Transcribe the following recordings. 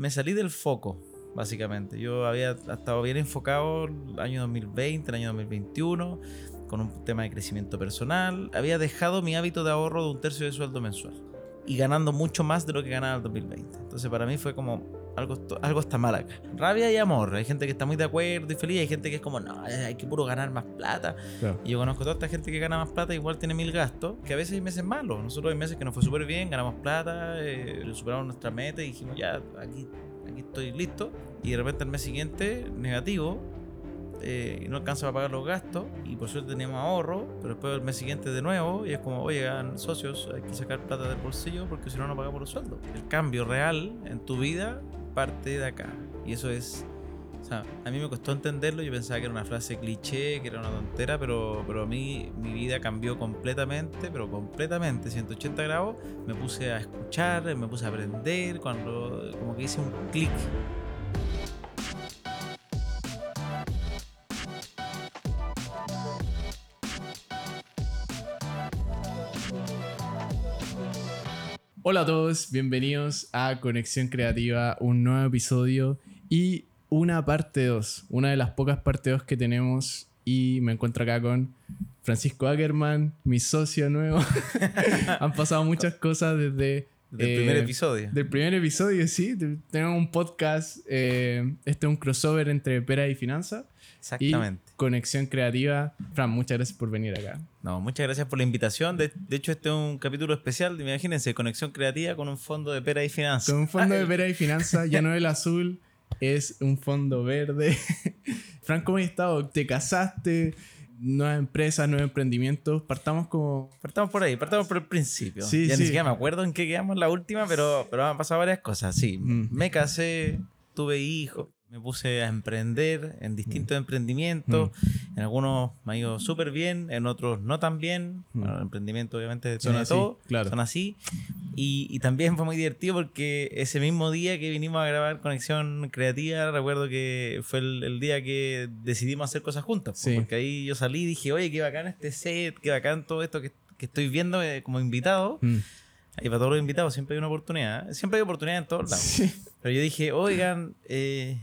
me salí del foco, básicamente. Yo había estado bien enfocado el año 2020, el año 2021, con un tema de crecimiento personal. Había dejado mi hábito de ahorro de un tercio de sueldo mensual y ganando mucho más de lo que ganaba el 2020. Entonces para mí fue como algo, algo está mal acá. Rabia y amor. Hay gente que está muy de acuerdo y feliz. Hay gente que es como, no, hay que puro ganar más plata. Y yo conozco toda esta gente que gana más plata, igual tiene mil gastos, que a veces hay meses malos. Nosotros hay meses que nos fue súper bien, ganamos plata, eh, superamos nuestra meta y dijimos, ya, aquí, aquí estoy listo. Y de repente el mes siguiente, negativo, eh, no alcanza a pagar los gastos y por suerte teníamos ahorro, pero después el mes siguiente de nuevo y es como, oye, socios, hay que sacar plata del bolsillo porque si no, no pagamos los sueldos. El cambio real en tu vida parte de acá y eso es... O sea, a mí me costó entenderlo, yo pensaba que era una frase cliché, que era una tontera, pero, pero a mí mi vida cambió completamente, pero completamente, 180 grados. Me puse a escuchar, me puse a aprender, cuando como que hice un clic Hola a todos, bienvenidos a Conexión Creativa, un nuevo episodio y una parte 2, una de las pocas partes 2 que tenemos y me encuentro acá con Francisco Ackerman, mi socio nuevo. Han pasado muchas cosas desde... Del primer eh, episodio. Del primer episodio, sí. Tenemos un podcast, eh, este es un crossover entre Pera y Finanza. Exactamente. Conexión Creativa. Fran, muchas gracias por venir acá. No, muchas gracias por la invitación. De, hecho, este es un capítulo especial. Imagínense, Conexión Creativa con un fondo de pera y finanzas. Con un fondo de pera y finanzas, ya no el azul, es un fondo verde. Fran, ¿cómo has estado? ¿Te casaste? nuevas empresas, nuevos emprendimientos. Partamos como. Partamos por ahí, partamos por el principio. Sí, ya ni siquiera me acuerdo en qué quedamos la última, pero, pero han pasado varias cosas. Sí, mm. me casé, tuve hijos, me puse a emprender en distintos mm. emprendimientos. Mm. En algunos me ha ido súper bien, en otros no tan bien. Mm. Bueno, el emprendimiento obviamente son así, todo, claro. son así. Y, también fue muy divertido porque ese mismo día que vinimos a grabar Conexión Creativa, recuerdo que fue el, día que decidimos hacer cosas juntas. Porque ahí yo salí y dije, oye, qué bacán este set, qué bacán todo esto que, estoy viendo eh, como invitado. Y para todos los invitados siempre hay una oportunidad. ¿eh? Siempre hay oportunidad en todos lados. Pero yo dije, oigan, eh,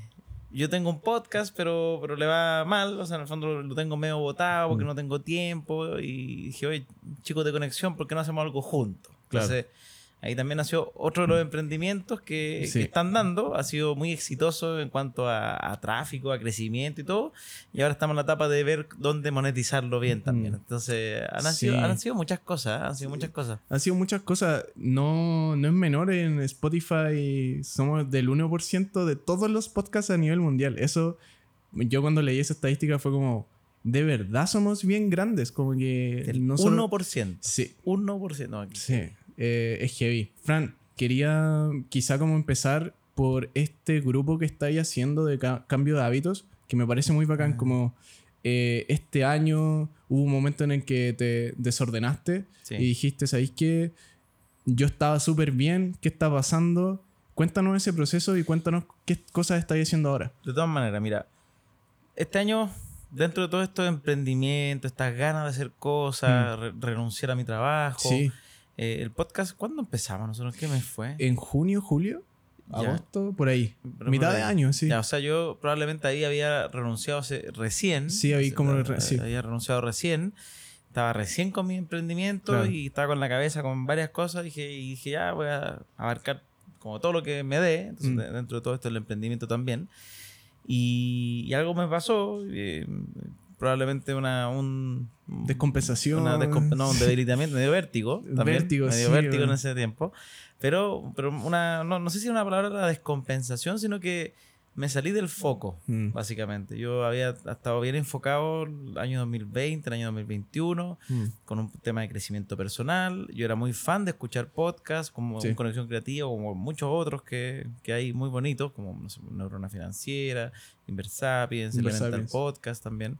yo tengo un podcast, pero, pero le va mal. O sea, en el fondo lo tengo medio botado porque mm. no tengo tiempo. Y dije, oye, chicos de conexión, ¿por qué no hacemos algo juntos? Entonces, Ahí también nació otro de los emprendimientos que, están dando. Ha sido muy exitoso en cuanto a, tráfico, a crecimiento y todo. Y ahora estamos en la etapa de ver dónde monetizarlo bien también. Entonces, han, sido, han sido muchas cosas. ¿eh? Han sido muchas cosas. Han sido muchas cosas. No, no es menor en Spotify. Somos del 1% de todos los podcasts a nivel mundial. Eso, yo cuando leí esa estadística fue como de verdad somos bien grandes, como que... El no 1%. Sí. 1% aquí. Sí. Eh, es heavy. Fran, quería quizá como empezar por este grupo que estáis haciendo de cambio de hábitos, que me parece muy bacán, ah. como eh, este año hubo un momento en el que te desordenaste y dijiste, ¿sabéis qué? Yo estaba súper bien, ¿qué está pasando? Cuéntanos ese proceso y cuéntanos qué cosas estáis haciendo ahora. De todas maneras, mira, este año dentro de todo esto de emprendimiento, estas ganas de hacer cosas, mm. renunciar a mi trabajo, sí. Eh, el podcast, ¿cuándo empezamos nosotros? ¿Qué mes fue? En junio, julio, agosto, por ahí. Mitad de año, sí. o sea, yo probablemente ahí había renunciado recién. Sí, ahí como había renunciado recién. Estaba recién con mi emprendimiento y estaba con la cabeza con varias cosas. Dije, y dije, ya voy a abarcar como todo lo que me dé. Entonces, mm. dentro de todo esto, el emprendimiento también. Y, algo me pasó. Eh, probablemente una un descompensación no un debilitamiento medio vértigo también vértigo, medio vértigo en ese tiempo pero pero una no, no sé si una palabra la descompensación sino que me salí del foco, mm. básicamente. Yo había estado bien enfocado el año 2020, el año 2021, mm. con un tema de crecimiento personal. Yo era muy fan de escuchar podcasts como Conexión Creativa, como muchos otros que, que hay muy bonitos, como no sé, Neurona Financiera, Inversapiens, Elemental Podcast también.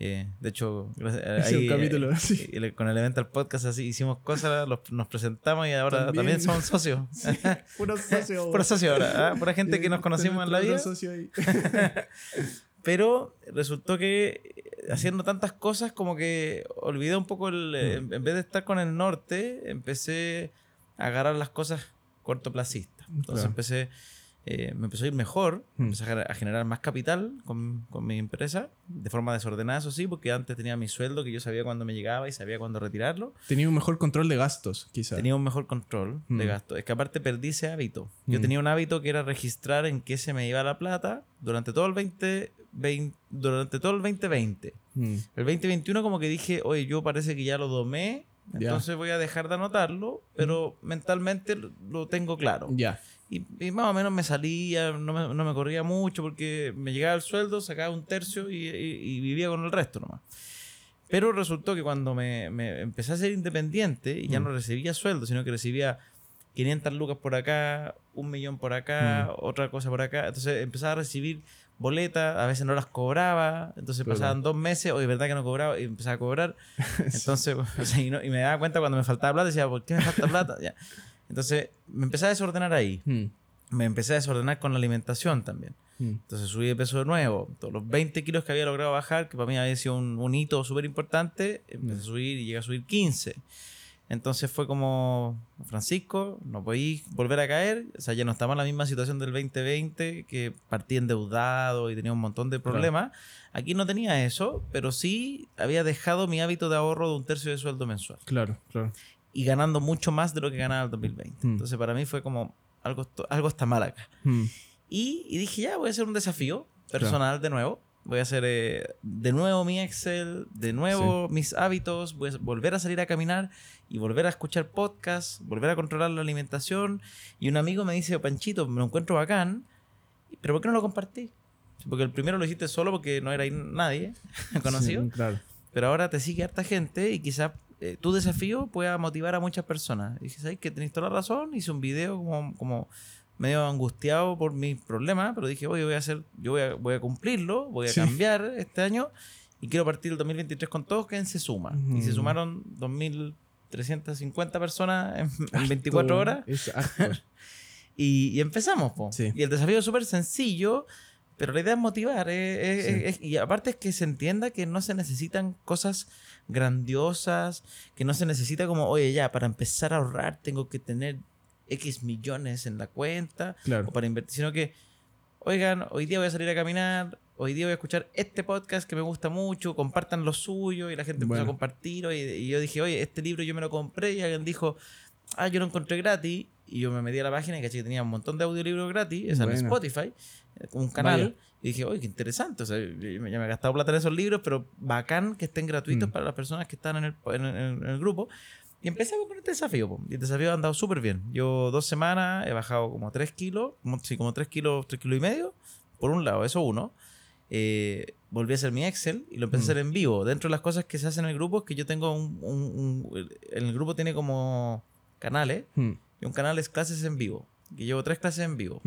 Eh, de hecho, ahí, eh, con Elemental Podcast así hicimos cosas, nos presentamos y ahora también, somos socios. puro socio. puro socio ahora, ¿ah? pura gente que nos conocimos en la vida. Pero resultó que haciendo tantas cosas como que olvidé un poco el... Mm. En vez de estar con el norte, empecé a agarrar las cosas cortoplacistas. Entonces empecé eh, me empezó a ir mejor, mm. empecé a generar más capital con, con, mi empresa, de forma desordenada, eso sí, porque antes tenía mi sueldo que yo sabía cuándo me llegaba y sabía cuándo retirarlo. Tenía un mejor control de gastos, quizás. Tenía un mejor control de mm. gastos. Es que aparte perdí ese hábito. Yo mm. tenía un hábito que era registrar en qué se me iba la plata durante todo el 20, durante todo el 2020. El 2021 como que dije, oye, yo parece que ya lo domé, entonces voy a dejar de anotarlo, pero mentalmente lo tengo claro. Ya. Y, más o menos me salía, no me, no me, corría mucho porque me llegaba el sueldo, sacaba un tercio y, vivía con el resto nomás. Pero resultó que cuando me, me empecé a ser independiente y ya mm. no recibía sueldo, sino que recibía 500 lucas por acá, un millón por acá, mm. otra cosa por acá, entonces empezaba a recibir boletas, a veces no las cobraba, entonces pasaban dos meses, o de verdad que no cobraba, y empezaba a cobrar. Entonces, y, me daba cuenta cuando me faltaba plata, decía, ¿por qué me falta plata? Ya. Entonces me empecé a desordenar ahí. Hmm. Me empecé a desordenar con la alimentación también. Hmm. Entonces subí de peso de nuevo. Todos los 20 kilos que había logrado bajar, que para mí había sido un, hito súper importante, empecé a hmm. subir y llegué a subir 15. Entonces fue como, Francisco, no podéis volver a caer. O sea, ya no estaba en la misma situación del 2020, que partí endeudado y tenía un montón de problemas. Aquí no tenía eso, pero sí había dejado mi hábito de ahorro de un tercio de sueldo mensual. Claro, claro y ganando mucho más de lo que ganaba el 2020. Hmm. Entonces para mí fue como, algo, algo está mal acá. Hmm. Y, y, dije, ya, voy a hacer un desafío personal de nuevo. Voy a hacer eh, de nuevo mi Excel, de nuevo mis hábitos, voy a volver a salir a caminar y volver a escuchar podcasts, volver a controlar la alimentación. Y un amigo me dice, Panchito, me lo encuentro bacán, pero ¿por qué no lo compartí? Porque el primero lo hiciste solo porque no era nadie conocido. claro. Pero ahora te sigue harta gente y quizás eh, tu desafío pueda motivar a muchas personas. Y dije, ¿sabes que tenéis toda la razón? Hice un video como, como medio angustiado por mis problemas, pero dije, oye, voy a hacer, yo voy a, voy a cumplirlo, voy a cambiar este año y quiero partir el 2023 con todos, que se suma. Y se sumaron 2.350 personas en, 24 horas. y, y, empezamos, po. Y el desafío es súper sencillo, pero la idea es motivar. y aparte es que se entienda que no se necesitan cosas grandiosas, que no se necesita como, oye, ya, para empezar a ahorrar tengo que tener X millones en la cuenta, o para invertir, sino que, oigan, hoy día voy a salir a caminar, hoy día voy a escuchar este podcast que me gusta mucho, compartan lo suyo, y la gente empezó a compartir, y yo dije, oye, este libro yo me lo compré, y alguien dijo, ah, yo lo encontré gratis, y yo me metí a la página y caché que tenía un montón de audiolibros gratis, es en Spotify, un canal. Y dije, oye, qué interesante. O sea, ya me he gastado plata en esos libros, pero bacán que estén gratuitos mm. para las personas que están en el, en, el, grupo. Y empecé con este desafío. Y el desafío ha andado súper bien. Yo dos semanas he bajado como 3 kilos, sí, como 3 kilos, 3 kilos y medio. Por un lado, eso uno. Eh, volví a hacer mi Excel y lo empecé a mm. hacer en vivo. Dentro de las cosas que se hacen en el grupo es que yo tengo un... un, en el grupo tiene como canales. Mm. Y un canal es clases en vivo. Que llevo tres clases en vivo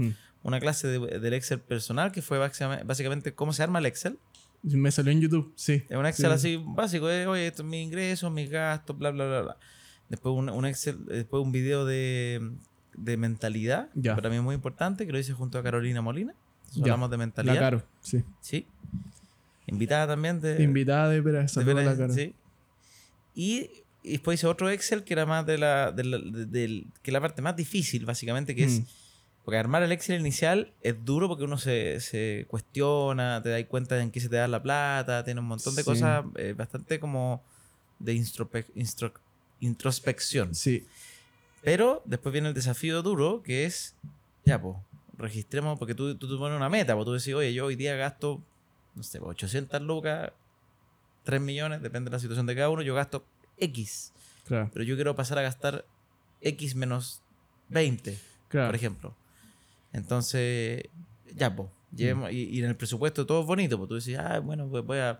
una clase del Excel personal que fue básicamente cómo se arma el Excel. Me salió en YouTube, sí. Es un Excel así básico, de, oye, esto es mi ingreso, mis gastos, bla, bla, bla, bla. Después un, Excel, después un video de, de mentalidad, ya. para mí es muy importante, que lo hice junto a Carolina Molina. Hablamos de mentalidad. La Caro, sí. Sí. Invitada también de... Invitada de Pera, de la Caro. Sí. Y, después hice otro Excel que era más de la, de la, de, que la parte más difícil, básicamente, que es mm. Porque armar el Excel inicial es duro porque uno se, se cuestiona, te das cuenta de en qué se te da la plata, tiene un montón de cosas eh, bastante como de introspección. Sí. Pero después viene el desafío duro que es, ya, pues, registremos, porque tú, tú, pones una meta, pues tú decís, oye, yo hoy día gasto, no sé, 800 lucas, 3 millones, depende de la situación de cada uno, yo gasto X. Claro. Pero yo quiero pasar a gastar X menos 20, por ejemplo. Entonces, ya, pues. Y, en el presupuesto todo es bonito, pues tú decís, ah, bueno, pues voy a,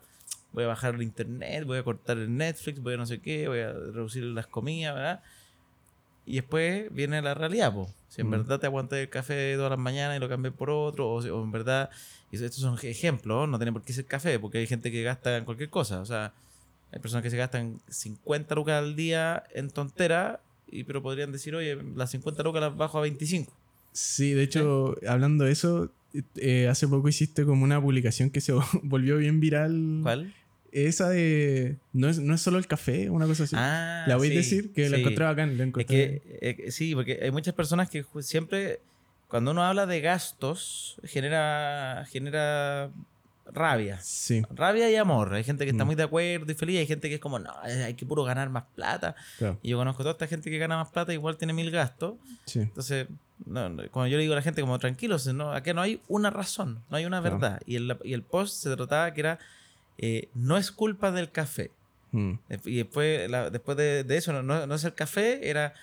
voy a bajar el internet, voy a cortar el Netflix, voy a no sé qué, voy a reducir las comidas, ¿verdad? Y después viene la realidad, pues. Si en verdad te aguantas el café todas las mañanas y lo cambié por otro, o, en verdad, y estos son ejemplos, no tiene por qué ser café, porque hay gente que gasta en cualquier cosa, o sea, hay personas que se gastan 50 lucas al día en tontera, y, pero podrían decir, oye, las 50 lucas las bajo a 25. Sí, de hecho, hablando de eso, eh, hace poco hiciste como una publicación que se volvió bien viral. ¿Cuál? Esa de. No es, no es solo el café, una cosa así. Ah, la voy a decir que la encontré bacán. La encontré. Es que, eh, sí, porque hay muchas personas que siempre cuando uno habla de gastos, genera, genera rabia. Sí. Rabia y amor. Hay gente que está mm. muy de acuerdo y feliz. Hay gente que es como, no, hay que puro ganar más plata. Y yo conozco a toda esta gente que gana más plata, igual tiene mil gastos. Sí. Entonces, cuando yo le digo a la gente, como tranquilos, no, aquí no hay una razón, no hay una verdad. Y, el, y el post se trataba que era, eh, no es culpa del café. Mm. Y después, después de, eso, no, no, es el café, era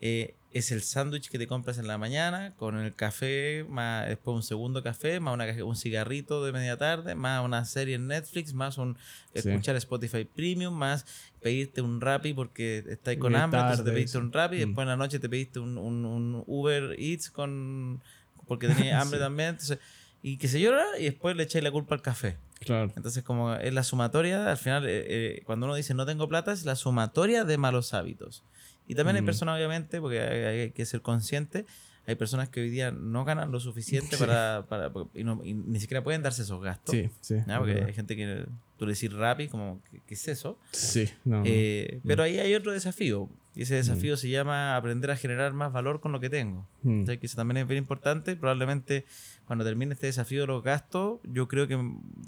eh, es el sándwich que te compras en la mañana con el café, más después un segundo café, más una, un cigarrito de media tarde, más una serie en Netflix, más un escuchar Spotify Premium, más pedirte un Rappi porque estás con hambre, entonces te pediste un Rappi, y mm. después en la noche te pediste un, un, Uber Eats con porque tenías hambre también, entonces y que se llora y después le echáis la culpa al café. Claro. Entonces, como es la sumatoria, al final, eh, eh, cuando uno dice no tengo plata, es la sumatoria de malos hábitos. Y también hay personas, obviamente, porque hay, que ser consciente, hay personas que hoy día no ganan lo suficiente para, para y, ni siquiera pueden darse esos gastos. Sí, sí. Porque hay gente que tú le decís rápido como, ¿qué, es eso? Sí, no, eh, Pero ahí hay otro desafío. Y ese desafío se llama aprender a generar más valor con lo que tengo. que eso también es bien importante. Probablemente cuando termine este desafío de los gastos, yo creo que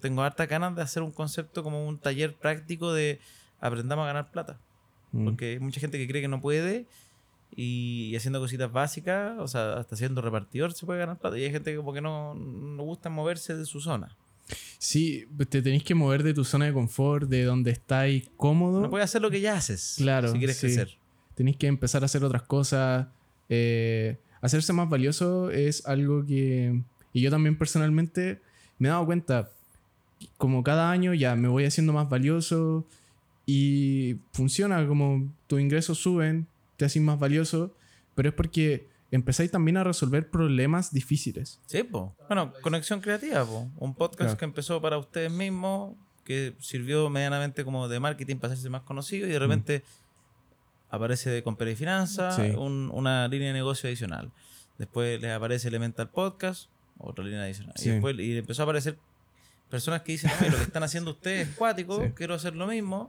tengo harta ganas de hacer un concepto como un taller práctico de aprendamos a ganar plata. Mm. Porque hay mucha gente que cree que no puede y, haciendo cositas básicas, o sea, hasta siendo repartidor se puede ganar plata. Y hay gente que como que no, no gusta moverse de su zona. Sí, te tenés que mover de tu zona de confort, de donde estáis cómodo. No puedes hacer lo que ya haces. Claro. Si quieres crecer. Tenéis que empezar a hacer otras cosas. Eh, hacerse más valioso es algo que. Y yo también personalmente me he dado cuenta. Como cada año ya me voy haciendo más valioso. Y funciona como tus ingresos suben, te haces más valioso, pero es porque empezáis también a resolver problemas difíciles. Sí, po. Bueno, conexión creativa, po. Un podcast que empezó para ustedes mismos, que sirvió medianamente como de marketing para hacerse más conocido y de repente aparece de Compra y Finanza, una línea de negocio adicional. Después les aparece Elemental Podcast, otra línea adicional. Y después y empezó a aparecer personas que dicen, lo que están haciendo ustedes es cuático, quiero hacer lo mismo.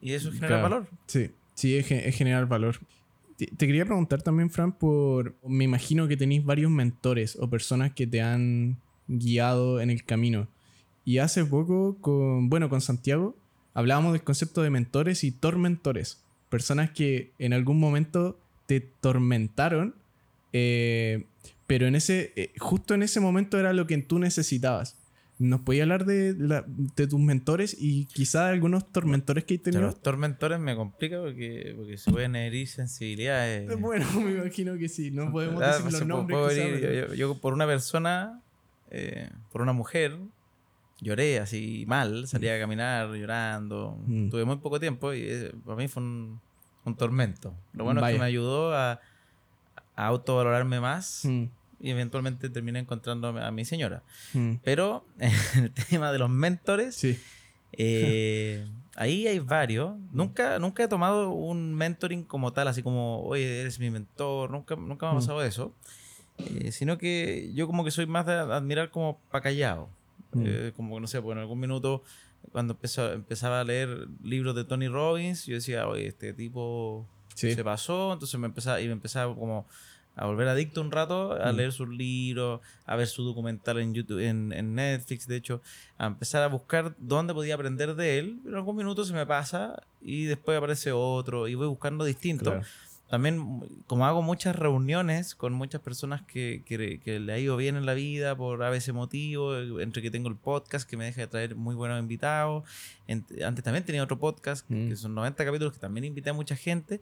Y eso es generar valor. Sí, sí, es, generar valor. Te, quería preguntar también, Fran, por. Me imagino que tenéis varios mentores o personas que te han guiado en el camino. Y hace poco, con, bueno, con Santiago, hablábamos del concepto de mentores y tormentores. Personas que en algún momento te tormentaron, eh, pero en ese, eh, justo en ese momento era lo que tú necesitabas. ¿Nos podías hablar de, de, tus mentores y quizás algunos tormentores que hay tenido? Los tormentores me complica porque, porque se pueden herir sensibilidades. Bueno, me imagino que sí, no podemos decir los nombres. yo, por una persona, eh, por una mujer, lloré así mal, salía a caminar llorando. Mm. Tuve muy poco tiempo y eh, para mí fue un, un tormento. Lo bueno es que me ayudó a, a autovalorarme más. Mm y eventualmente terminé encontrando a mi señora. Mm. Pero el tema de los mentores, eh, ahí hay varios. Nunca, nunca he tomado un mentoring como tal, así como, oye, eres mi mentor, nunca, nunca me ha mm. pasado eso. Eh, sino que yo como que soy más de admirar como pa' callado. Mm. Eh, como, no sé, pues en algún minuto cuando empezó, empezaba a leer libros de Tony Robbins, yo decía, oye, este tipo se pasó, entonces me empezaba, y me empezaba como a volver adicto un rato, a mm. leer sus libros, a ver su documental en YouTube, en, en, Netflix, de hecho, a empezar a buscar dónde podía aprender de él. Pero en algún minuto se me pasa y después aparece otro y voy buscando distinto. También, como hago muchas reuniones con muchas personas que, que, le ha ido bien en la vida por a veces motivo, entre que tengo el podcast que me deja de traer muy buenos invitados. antes también tenía otro podcast, que mm. son 90 capítulos, que también invité a mucha gente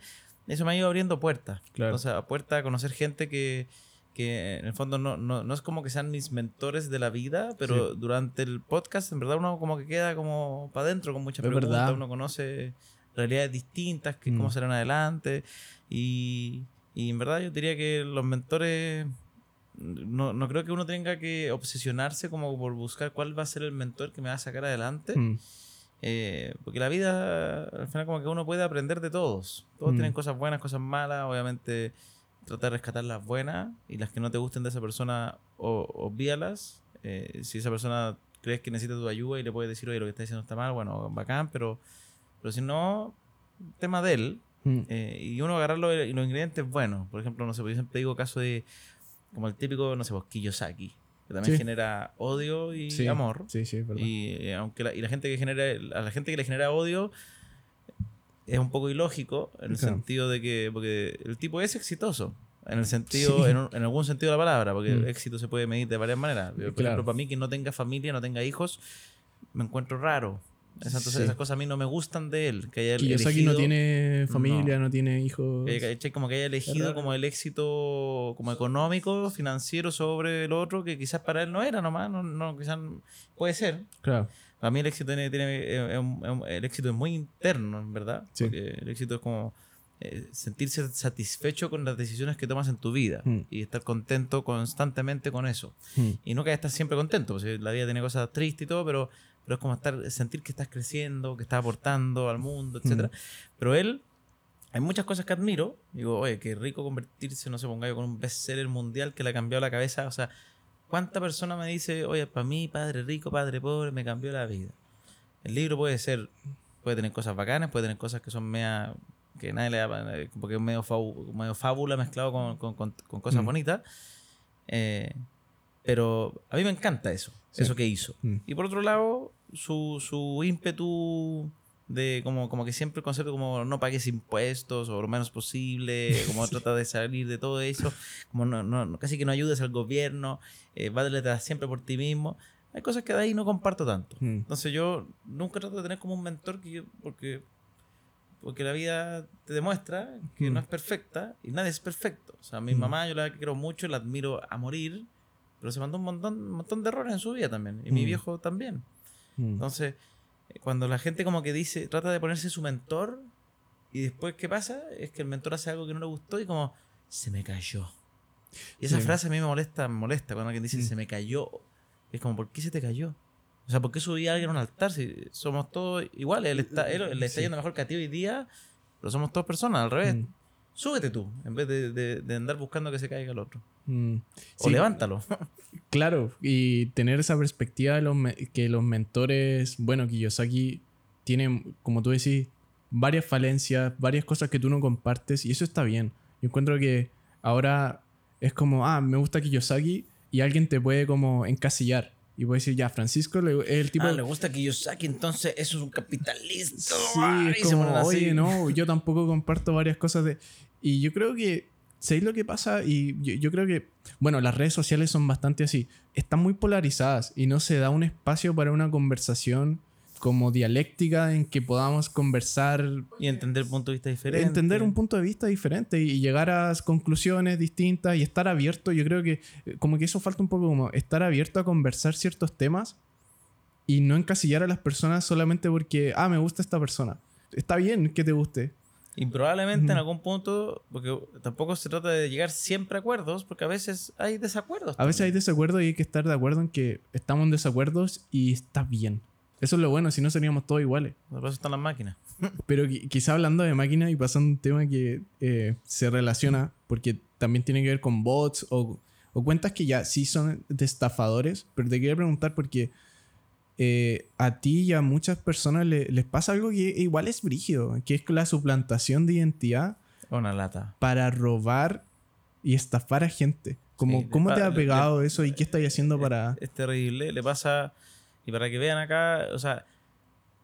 eso me ha ido abriendo puertas. O sea, puertas a conocer gente que, que en el fondo no, no, no, es como que sean mis mentores de la vida, pero durante el podcast en verdad uno como que queda como para adentro con muchas preguntas, uno conoce realidades distintas, que cómo mm. serán adelante y, y en verdad yo diría que los mentores no, no, creo que uno tenga que obsesionarse como por buscar cuál va a ser el mentor que me va a sacar adelante. Mm. Eh, porque la vida, al final, como que uno puede aprender de todos. Todos tienen mm. cosas buenas, cosas malas. Obviamente, tratar de rescatar las buenas y las que no te gusten de esa persona, o, obvíalas. Eh, si esa persona crees que necesita tu ayuda y le puedes decir, oye, lo que está diciendo está mal, bueno, bacán, pero, pero si no, tema de él. Mm. Eh, y uno agarrar los, los ingredientes buenos. Por ejemplo, no sé, yo siempre digo caso de como el típico, no sé, vos, Kiyosaki, que también genera odio y amor. Sí, sí, verdad. Y, eh, aunque la, y la gente que genera, a la gente que le genera odio es un poco ilógico en el sentido de que, porque el tipo es exitoso. En el sentido, en, algún sentido de la palabra, porque el mm. éxito se puede medir de varias maneras. Por ejemplo, para mí que no tenga familia, no tenga hijos, me encuentro raro. Entonces esas cosas a mí no me gustan de él. Que haya elegido, no tiene familia, no, tiene hijos. como que haya elegido como el éxito como económico, financiero sobre el otro, que quizás para él no era nomás, no, no quizás puede ser. Claro. Para mí el éxito tiene, tiene el éxito es muy interno, en verdad. Porque el éxito es como eh, sentirse satisfecho con las decisiones que tomas en tu vida mm. y estar contento constantemente con eso. Mm. Y no que estar siempre contento, porque la vida tiene cosas tristes y todo, pero pero es como estar, sentir que estás creciendo, que estás aportando al mundo, etc. Pero él, hay muchas cosas que admiro. Digo, oye, qué rico convertirse, no sé, ponga yo con un bestseller mundial que le ha cambiado la cabeza. O sea, ¿cuánta persona me dice, oye, para mí, padre rico, padre pobre, me cambió la vida? El libro puede ser, puede tener cosas bacanas, puede tener cosas que son mea, que nadie le da, porque es medio, medio fábula mezclado con, con, con, cosas bonitas. Eh, pero a mí me encanta eso, eso que hizo. Mm. Y por otro lado, su, su ímpetu de como, como que siempre el concepto como no pagues impuestos o lo menos posible, como trata de salir de todo eso, como no, no, casi que no ayudes al gobierno, eh, detrás siempre por ti mismo. Hay cosas que de ahí no comparto tanto. Mm. Entonces yo nunca trato de tener como un mentor que yo, porque, porque la vida te demuestra que mm. no es perfecta y nadie es perfecto. O sea, mi mm. mamá yo la quiero mucho, la admiro a morir, pero se mandó un montón, un montón de errores en su vida también. Y mi viejo también. Mm. Entonces, eh, cuando la gente como que dice, trata de ponerse su mentor, y después, ¿qué pasa? Es que el mentor hace algo que no le gustó y como, se me cayó. Y esa frase a mí me molesta, me molesta cuando alguien dice, mm. se me cayó. Es como, ¿por qué se te cayó? O sea, ¿por qué subí a alguien a un altar si somos todos iguales? Él, está, él, le está yendo mejor que a ti hoy día, pero somos todas personas, al revés. Mm. Súbete tú, en vez de, andar buscando que se caiga el otro. O levántalo. Claro, y tener esa perspectiva de los que los mentores, bueno, Kiyosaki tiene, como tú decís, varias falencias, varias cosas que tú no compartes y eso está bien. Yo encuentro que ahora es como, ah, me gusta Kiyosaki y alguien te puede como encasillar. Y puede decir, ya, Francisco es el tipo... Ah, le gusta Kiyosaki, entonces eso es un capitalista. Sí, es como, oye, no, yo tampoco comparto varias cosas de... Y yo creo que ¿Sabéis lo que pasa? Y yo, creo que, bueno, las redes sociales son bastante así. Están muy polarizadas y no se da un espacio para una conversación como dialéctica en que podamos conversar. Y entender un punto de vista diferente. Entender un punto de vista diferente y llegar a conclusiones distintas y estar abierto. Yo creo que como que eso falta un poco como estar abierto a conversar ciertos temas y no encasillar a las personas solamente porque, ah, me gusta esta persona. Está bien que te guste, y probablemente en algún punto, porque tampoco se trata de llegar siempre a acuerdos, porque a veces hay desacuerdos. A veces hay desacuerdos y hay que estar de acuerdo en que estamos en desacuerdos y está bien. Eso es lo bueno, si no seríamos todos iguales. Por eso están las máquinas. Pero quizá hablando de máquinas y pasando un tema que eh, se relaciona, porque también tiene que ver con bots o, o cuentas que ya sí son de estafadores, pero te quería preguntar porque eh, a ti y a muchas personas les pasa algo que igual es brígido, que es la suplantación de identidad. Una lata. Para robar y estafar a gente. Como, ¿Cómo te ha pegado eso y qué estáis haciendo para...? Es, terrible, le pasa... Y para que vean acá, o sea,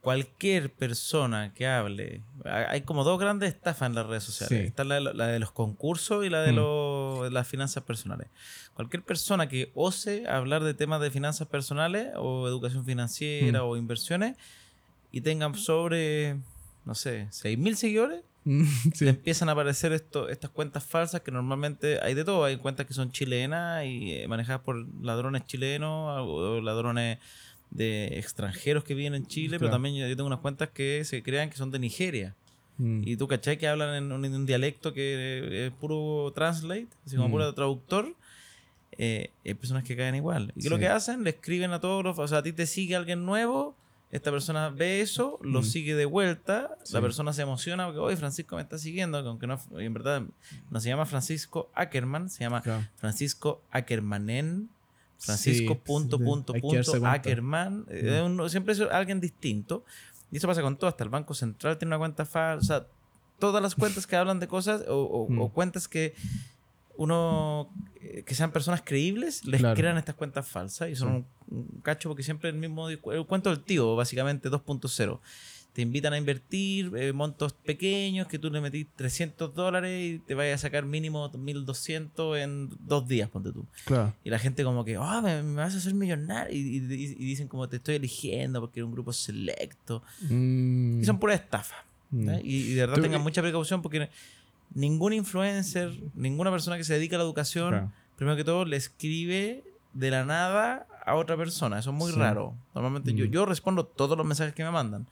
cualquier persona que hable, hay como dos grandes estafas en las redes sociales. Está la, de los concursos y la de mm. las finanzas personales. Cualquier persona que ose hablar de temas de finanzas personales o educación financiera mm. o inversiones y tengan sobre, no sé, 6.000 seguidores, mm, le empiezan a aparecer esto, estas cuentas falsas que normalmente hay de todo. Hay cuentas que son chilenas y eh, manejadas por ladrones chilenos o ladrones de extranjeros que viven en Chile, pero también yo, tengo unas cuentas que se crean que son de Nigeria. Mm. Y tú, ¿cachai? Que hablan en un, dialecto que es puro translate, así como mm. puro traductor. Eh, hay personas que caen igual. ¿Y qué lo que hacen? Le escriben a todos los... O sea, a ti te sigue alguien nuevo, esta persona ve eso, lo mm. sigue de vuelta, la persona se emociona porque, oye, Francisco me está siguiendo, aunque no, en verdad no se llama Francisco Ackerman, se llama Francisco Ackermanen Francisco punto, punto, punto, Ackerman. Eh, siempre es alguien distinto. Y eso pasa con todo. Hasta el Banco Central tiene una cuenta falsa. Todas las cuentas que hablan de cosas o, mm. cuentas que uno, eh, que sean personas creíbles, les crean estas cuentas falsas y son un, cacho porque siempre el mismo, el cuento del tío, básicamente 2.0 te invitan a invertir eh, montos pequeños que tú le metís 300 dólares y te vayas a sacar mínimo 1200 en dos días, ponte tú. Claro. Y la gente como que, oh, me, vas a hacer millonario. Y, dicen como te estoy eligiendo porque eres un grupo selecto. Mm. Y son pura estafa. Mm. Y, de verdad tengan mucha precaución porque ningún influencer, ninguna persona que se dedica a la educación, primero que todo, le escribe de la nada a otra persona. Eso es muy raro. Normalmente yo, mm. yo respondo todos los mensajes que me mandan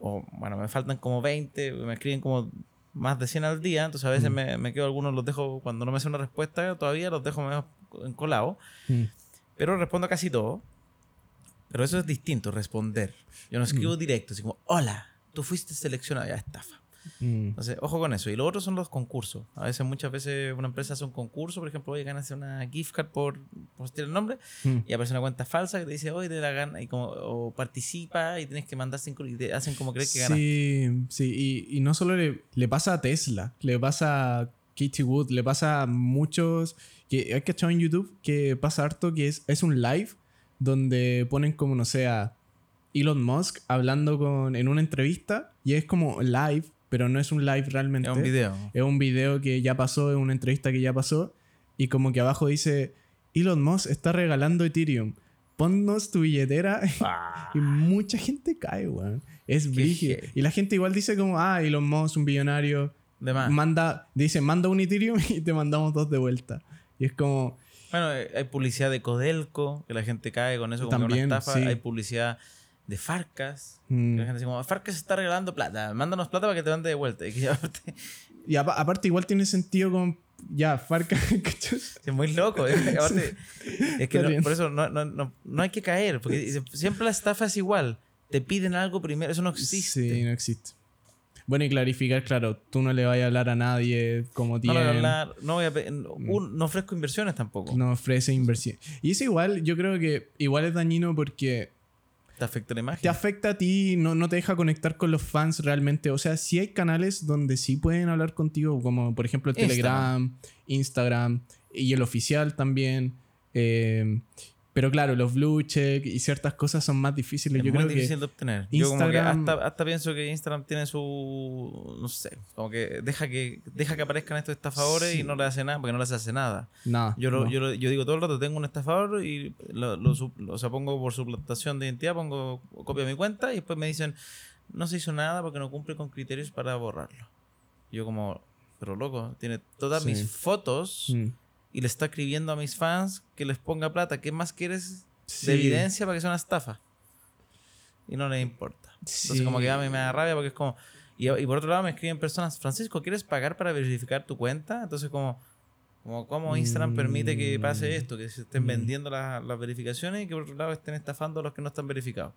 o bueno, me faltan como 20, me escriben como más de 100 al día, entonces a veces me, me, quedo algunos, los dejo, cuando no me hace una respuesta todavía, los dejo en colado, pero respondo casi todo. Pero eso es distinto, responder. Yo no escribo directo, así como, hola, tú fuiste seleccionado, ya estafa. Mm. Entonces, ojo con eso. Y lo otro son los concursos. A veces, muchas veces, una empresa hace un concurso, por ejemplo, oye, ganas una gift card por, por el nombre, mm. y aparece una cuenta falsa que te dice, oye, te la gana, y como, o participa y tienes que mandar cinco, y te hacen como creer que ganas. Sí, sí, y, y no solo le, le, pasa a Tesla, le pasa a Kitty Wood, le pasa a muchos, que hay que echar en YouTube, que pasa harto, que es, es un live donde ponen como, no sé, a Elon Musk hablando con, en una entrevista, y es como live pero no es un live realmente. Es un video. Es un video que ya pasó, es una entrevista que ya pasó. Y como que abajo dice, Elon Musk está regalando Ethereum. Ponnos tu billetera. Ah. y mucha gente cae, weón. Es brígido. Y la gente igual dice como, ah, Elon Musk, un billonario. De más. Manda, dice, manda un Ethereum y te mandamos dos de vuelta. Y es como... Bueno, hay publicidad de Codelco, que la gente cae con eso como También, una estafa. Hay publicidad de Farcas. Mm. la gente dice como, Farcas está regalando plata, mándanos plata para que te mande de vuelta. Y, aparte igual tiene sentido con... Ya, Farcas... es muy loco. ¿eh? es que por eso no, no, no, no, hay que caer, porque siempre la estafa es igual. Te piden algo primero, eso no existe. Sí, no existe. Bueno, y clarificar, claro, tú no le vas a hablar a nadie como tiene. No, hablar, no, voy a, mm. no ofrezco inversiones tampoco. No ofrece inversión. Y es igual, yo creo que igual es dañino porque te afecta la imagen. Te afecta a ti, no, no te deja conectar con los fans realmente. O sea, sí hay canales donde sí pueden hablar contigo, como por ejemplo el Telegram, Instagram y el oficial también. Eh, pero claro, los blue check y ciertas cosas son más difíciles. Es Yo muy creo difícil de obtener. Yo como que hasta, hasta, pienso que Instagram tiene su. No sé. Como que deja que, deja que aparezcan estos estafadores y no le hace nada porque no les hace nada. No, yo, yo, yo, digo todo el rato: tengo un estafador y lo, lo, o sea, pongo por suplantación de identidad, pongo copia de mi cuenta y después me dicen: no se hizo nada porque no cumple con criterios para borrarlo. Yo, como, pero loco, tiene todas mis fotos. Mm y le está escribiendo a mis fans que les ponga plata. ¿Qué más quieres de evidencia para que sea una estafa? Y no les importa. Entonces, como que a mí me da rabia porque es como. Y, por otro lado, me escriben personas, Francisco, ¿quieres pagar para verificar tu cuenta? Entonces, como. Como cómo Instagram permite que pase mm. esto, que se estén mm. vendiendo las, verificaciones y que por otro lado estén estafando a los que no están verificados.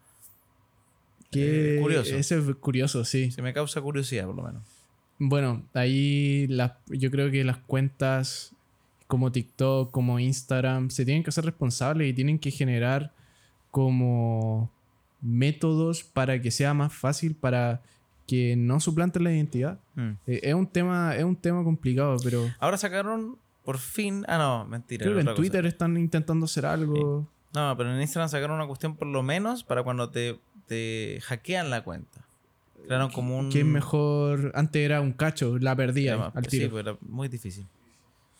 Que eh, curioso. Eso es curioso, sí. Se me causa curiosidad, por lo menos. Bueno, ahí yo creo que las cuentas como TikTok, como Instagram, se tienen que hacer responsables y tienen que generar como métodos para que sea más fácil para que no suplanten la identidad. Mm. Eh, es un tema es un tema complicado, pero ahora sacaron por fin, ah no, mentira. Creo que en Twitter están intentando hacer algo. No, pero en Instagram sacaron una cuestión por lo menos para cuando te, te hackean la cuenta. Crearon como un es mejor, antes era un cacho, la perdía al tiro. Sí, pero era muy difícil.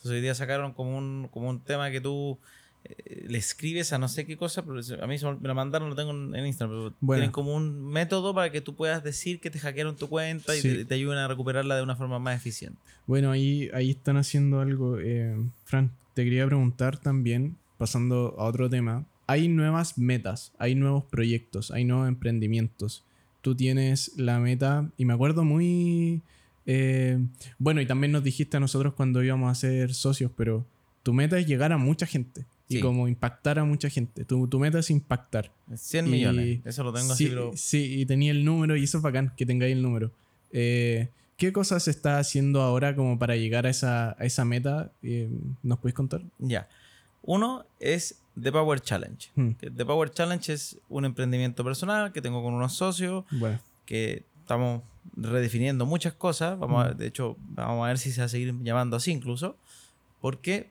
Entonces hoy día sacaron como un, como un tema que tú eh, le escribes a no sé qué cosa, pero a mí me lo mandaron, lo tengo en Instagram, pero tienen como un método para que tú puedas decir que te hackearon tu cuenta y te, ayuden a recuperarla de una forma más eficiente. Bueno, ahí, ahí están haciendo algo. Eh, Frank, te quería preguntar también, pasando a otro tema, hay nuevas metas, hay nuevos proyectos, hay nuevos emprendimientos. Tú tienes la meta, y me acuerdo muy eh, bueno, y también nos dijiste a nosotros cuando íbamos a ser socios, pero tu meta es llegar a mucha gente y como impactar a mucha gente. Tu, tu meta es impactar. 100 millones, eso lo tengo sí, así, Sí, y tenía el número y eso es bacán que tengáis el número. Eh, ¿Qué cosas está haciendo ahora como para llegar a esa, a esa meta? Eh, ¿Nos puedes contar? Ya. Uno es The Power Challenge. Hmm. The Power Challenge es un emprendimiento personal que tengo con unos socios que estamos redefiniendo muchas cosas. Vamos a, de hecho, vamos a ver si se va a seguir llamando así incluso. Porque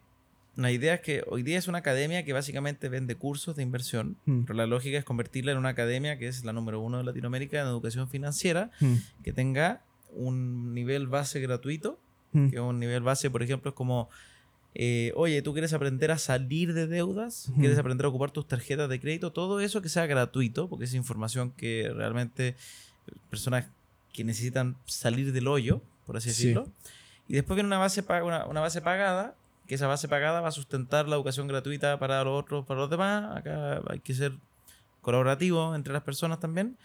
la idea es que hoy día es una academia que básicamente vende cursos de inversión, mm. pero la lógica es convertirla en una academia que es la número uno de Latinoamérica en educación financiera, mm. que tenga un nivel base gratuito, mm. que un nivel base, por ejemplo, es como, eh, oye, tú quieres aprender a salir de deudas, quieres aprender a ocupar tus tarjetas de crédito, todo eso que sea gratuito, porque es información que realmente personas que necesitan salir del hoyo, por así decirlo. Y después viene una base, una, una base pagada que esa base pagada va a sustentar la educación gratuita para los otros, para los demás. Acá hay que ser colaborativo entre las personas también.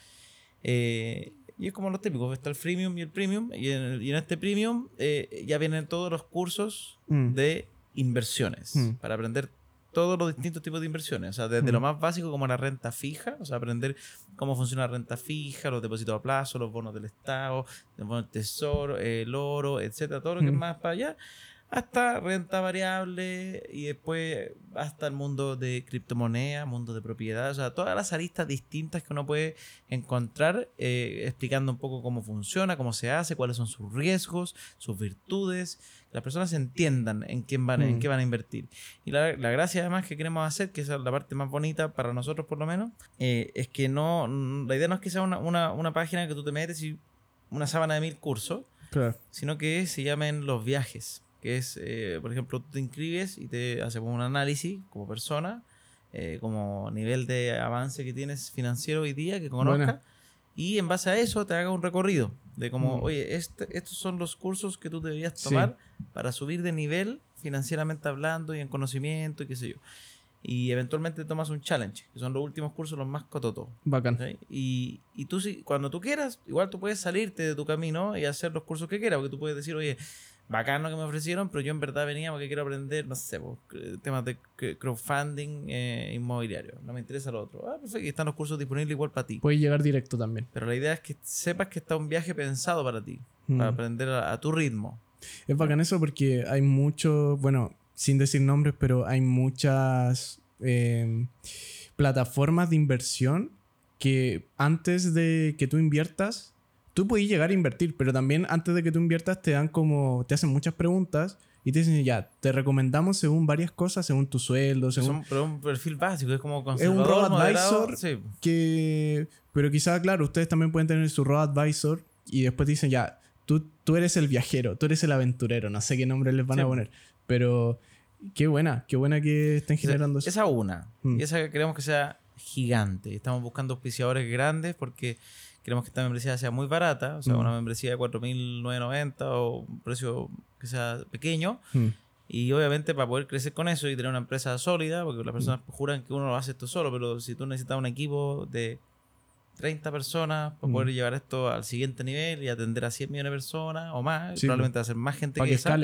Eh, y es como lo típico, está el freemium y el premium. Y en, y en este premium eh, ya vienen todos los cursos mm. de inversiones mm. para aprender todos los distintos tipos de inversiones. O sea, desde lo más básico como la renta fija, o sea, aprender cómo funciona la renta fija, los depósitos a plazo, los bonos del Estado, el del Tesoro, el oro, etcétera, todo lo que es más para allá hasta renta variable y después hasta el mundo de criptomonedas, mundo de propiedad, o sea, todas las aristas distintas que uno puede encontrar eh, explicando un poco cómo funciona, cómo se hace, cuáles son sus riesgos, sus virtudes, que las personas entiendan en, quién van, en mm. qué van a invertir. Y la, gracia además que queremos hacer, que es la parte más bonita para nosotros por lo menos, eh, es que no, la idea no es que sea una, una, una página que tú te metes y una sábana de mil cursos, sino que se llamen los viajes que es, eh, por ejemplo, tú te inscribes y te hacemos un análisis como persona, eh, como nivel de avance que tienes financiero hoy día, que conozcas, y en base a eso te haga un recorrido de como, mm. oye, este, estos son los cursos que tú deberías tomar para subir de nivel financieramente hablando y en conocimiento y qué sé yo. Y eventualmente tomas un challenge, que son los últimos cursos los más cototos. Bacán. Y, y tú, cuando tú quieras, igual tú puedes salirte de tu camino y hacer los cursos que quieras, porque tú puedes decir, oye, bacán lo que me ofrecieron, pero yo en verdad venía porque quiero aprender, no sé, temas de crowdfunding eh, inmobiliario. No me interesa lo otro. Ah, perfecto, están los cursos disponibles igual para ti. Puedes llegar directo también. Pero la idea es que sepas que está un viaje pensado para ti, para mm. aprender a, tu ritmo. Es bacán eso porque hay muchos, bueno, sin decir nombres, pero hay muchas em, plataformas de inversión que antes de que tú inviertas tú puedes llegar a invertir, pero también antes de que tú inviertas te dan como, te hacen muchas preguntas y te dicen, ya, te recomendamos según varias cosas, según tu sueldo, según... Es un, perfil básico, es como Es un robo advisor que... Pero quizá, claro, ustedes también pueden tener su robo advisor y después dicen, ya, tú, tú eres el viajero, tú eres el aventurero, no sé qué nombre les van a poner, pero qué buena, qué buena que estén generando eso. Esa una, mm. y esa queremos que sea gigante. Estamos buscando auspiciadores grandes porque queremos que esta membresía sea muy barata, o sea, una mm. membresía de 4.990 o un precio que sea pequeño. Mm. Y obviamente para poder crecer con eso y tener una empresa sólida, porque las personas mm. juran que uno lo hace esto solo, pero si tú necesitas un equipo de 30 personas para poder llevar esto al siguiente nivel y atender a 100 millones de personas o más, probablemente va a ser más gente que, que esa.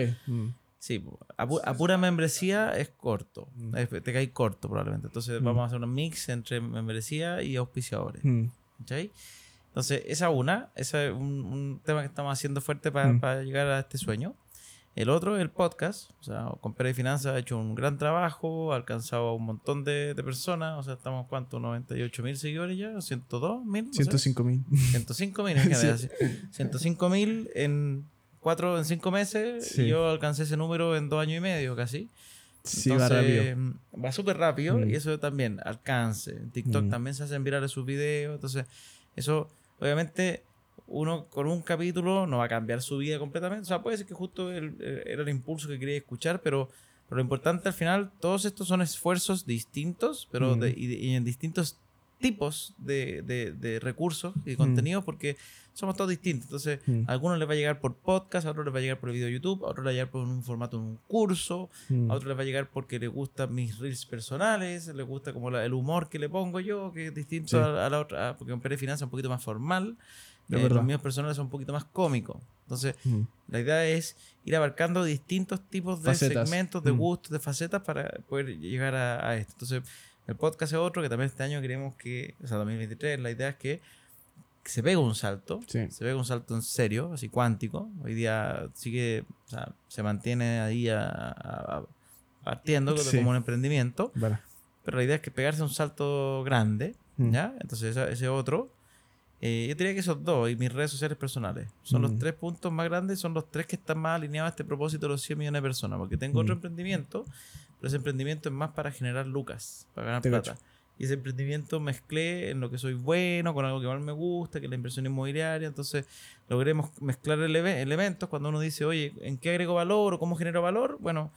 Sí, a, pura membresía es corto, te cae corto probablemente. Entonces vamos a hacer un mix entre membresía y auspiciadores. ¿Okay? Entonces, esa una, ese es un, tema que estamos haciendo fuerte para mm. llegar a este sueño. El otro, el podcast, o sea, con Pérez Finanzas ha hecho un gran trabajo, ha alcanzado a un montón de, personas, o sea, estamos, ¿cuánto? 98 mil seguidores ya, 102 mil. 105 mil. 105 mil en 105 mil en cuatro, en cinco meses, y yo alcancé ese número en dos años y medio casi. Sí, va rápido. Va súper rápido mm. y eso también, alcance. En TikTok mm. también se hacen virales sus videos, entonces eso obviamente uno con un capítulo no va a cambiar su vida completamente. O sea, puede ser que justo era el impulso que quería escuchar, pero, lo importante al final, todos estos son esfuerzos distintos, pero y, en distintos tipos de, recursos y contenidos, porque somos todos distintos. Entonces, a algunos les va a llegar por podcast, a otros les va a llegar por el video de YouTube, a otros les va a llegar por un formato de un curso, a otros les va a llegar porque les gustan mis reels personales, les gusta como el humor que le pongo yo, que es distinto a, la otra, porque un Pérez Finanza es un poquito más formal. Eh, los míos personales son un poquito más cómicos. Entonces, la idea es ir abarcando distintos tipos de segmentos, de gustos, de facetas para poder llegar a, a esto. Entonces, el podcast es otro que también este año queremos que, o sea, 2023, la idea es que se pega un salto, se pega un salto en serio, así cuántico. Hoy día sigue, o sea, se mantiene ahí a, partiendo como un emprendimiento. Pero la idea es que pegarse un salto grande, mm. ¿ya? Entonces ese, otro. Eh, yo diría que esos dos y mis redes sociales personales son los mm. tres puntos más grandes, son los tres que están más alineados a este propósito de los 100 millones de personas. Porque tengo otro mm. emprendimiento, pero ese emprendimiento es más para generar lucas, para ganar plata. Y ese emprendimiento mezclé en lo que soy bueno, con algo que más me gusta, que es la inversión inmobiliaria. Entonces logré mezclar elementos cuando uno dice, oye, ¿en qué agrego valor o cómo genero valor? Bueno,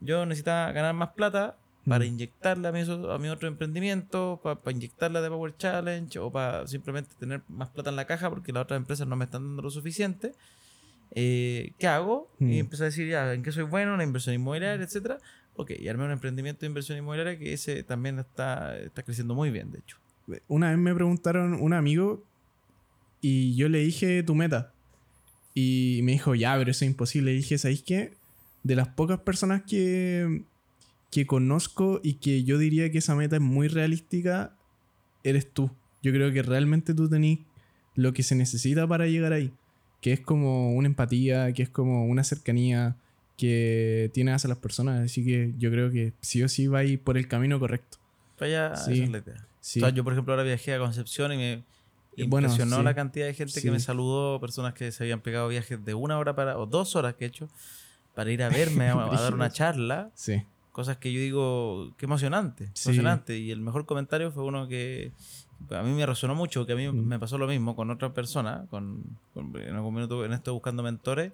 yo necesitaba ganar más plata para mm. inyectarle a mi, a mi otro emprendimiento, para, para inyectarle de Power Challenge o para simplemente tener más plata en la caja porque las otras empresas no me están dando lo suficiente. Eh, ¿Qué hago? Y mm. empecé a decir, ya, ¿en qué soy bueno? Una inversión inmobiliaria, etcétera. Ok, y armé un emprendimiento de inversión inmobiliaria que ese también está, está creciendo muy bien, de hecho. Una vez me preguntaron un amigo y yo le dije tu meta. Y me dijo, ya, pero eso es imposible. Y dije, ¿sabéis qué? De las pocas personas que, que conozco y que yo diría que esa meta es muy realística, eres tú. Yo creo que realmente tú tenés lo que se necesita para llegar ahí. Que es como una empatía, que es como una cercanía que tienes hacia las personas. Así que yo creo que sí o sí va a ir por el camino correcto. Vaya, sí. yo, por ejemplo, ahora viajé a Concepción y me impresionó la cantidad de gente que me saludó, personas que se habían pegado viajes de una hora para, o dos horas que he hecho, para ir a verme, a, a dar una charla. Sí cosas que yo digo, qué emocionante, emocionante. Y el mejor comentario fue uno que a mí me resonó mucho, que a mí mm. me pasó lo mismo con otra persona, con, en algún minuto en esto buscando mentores,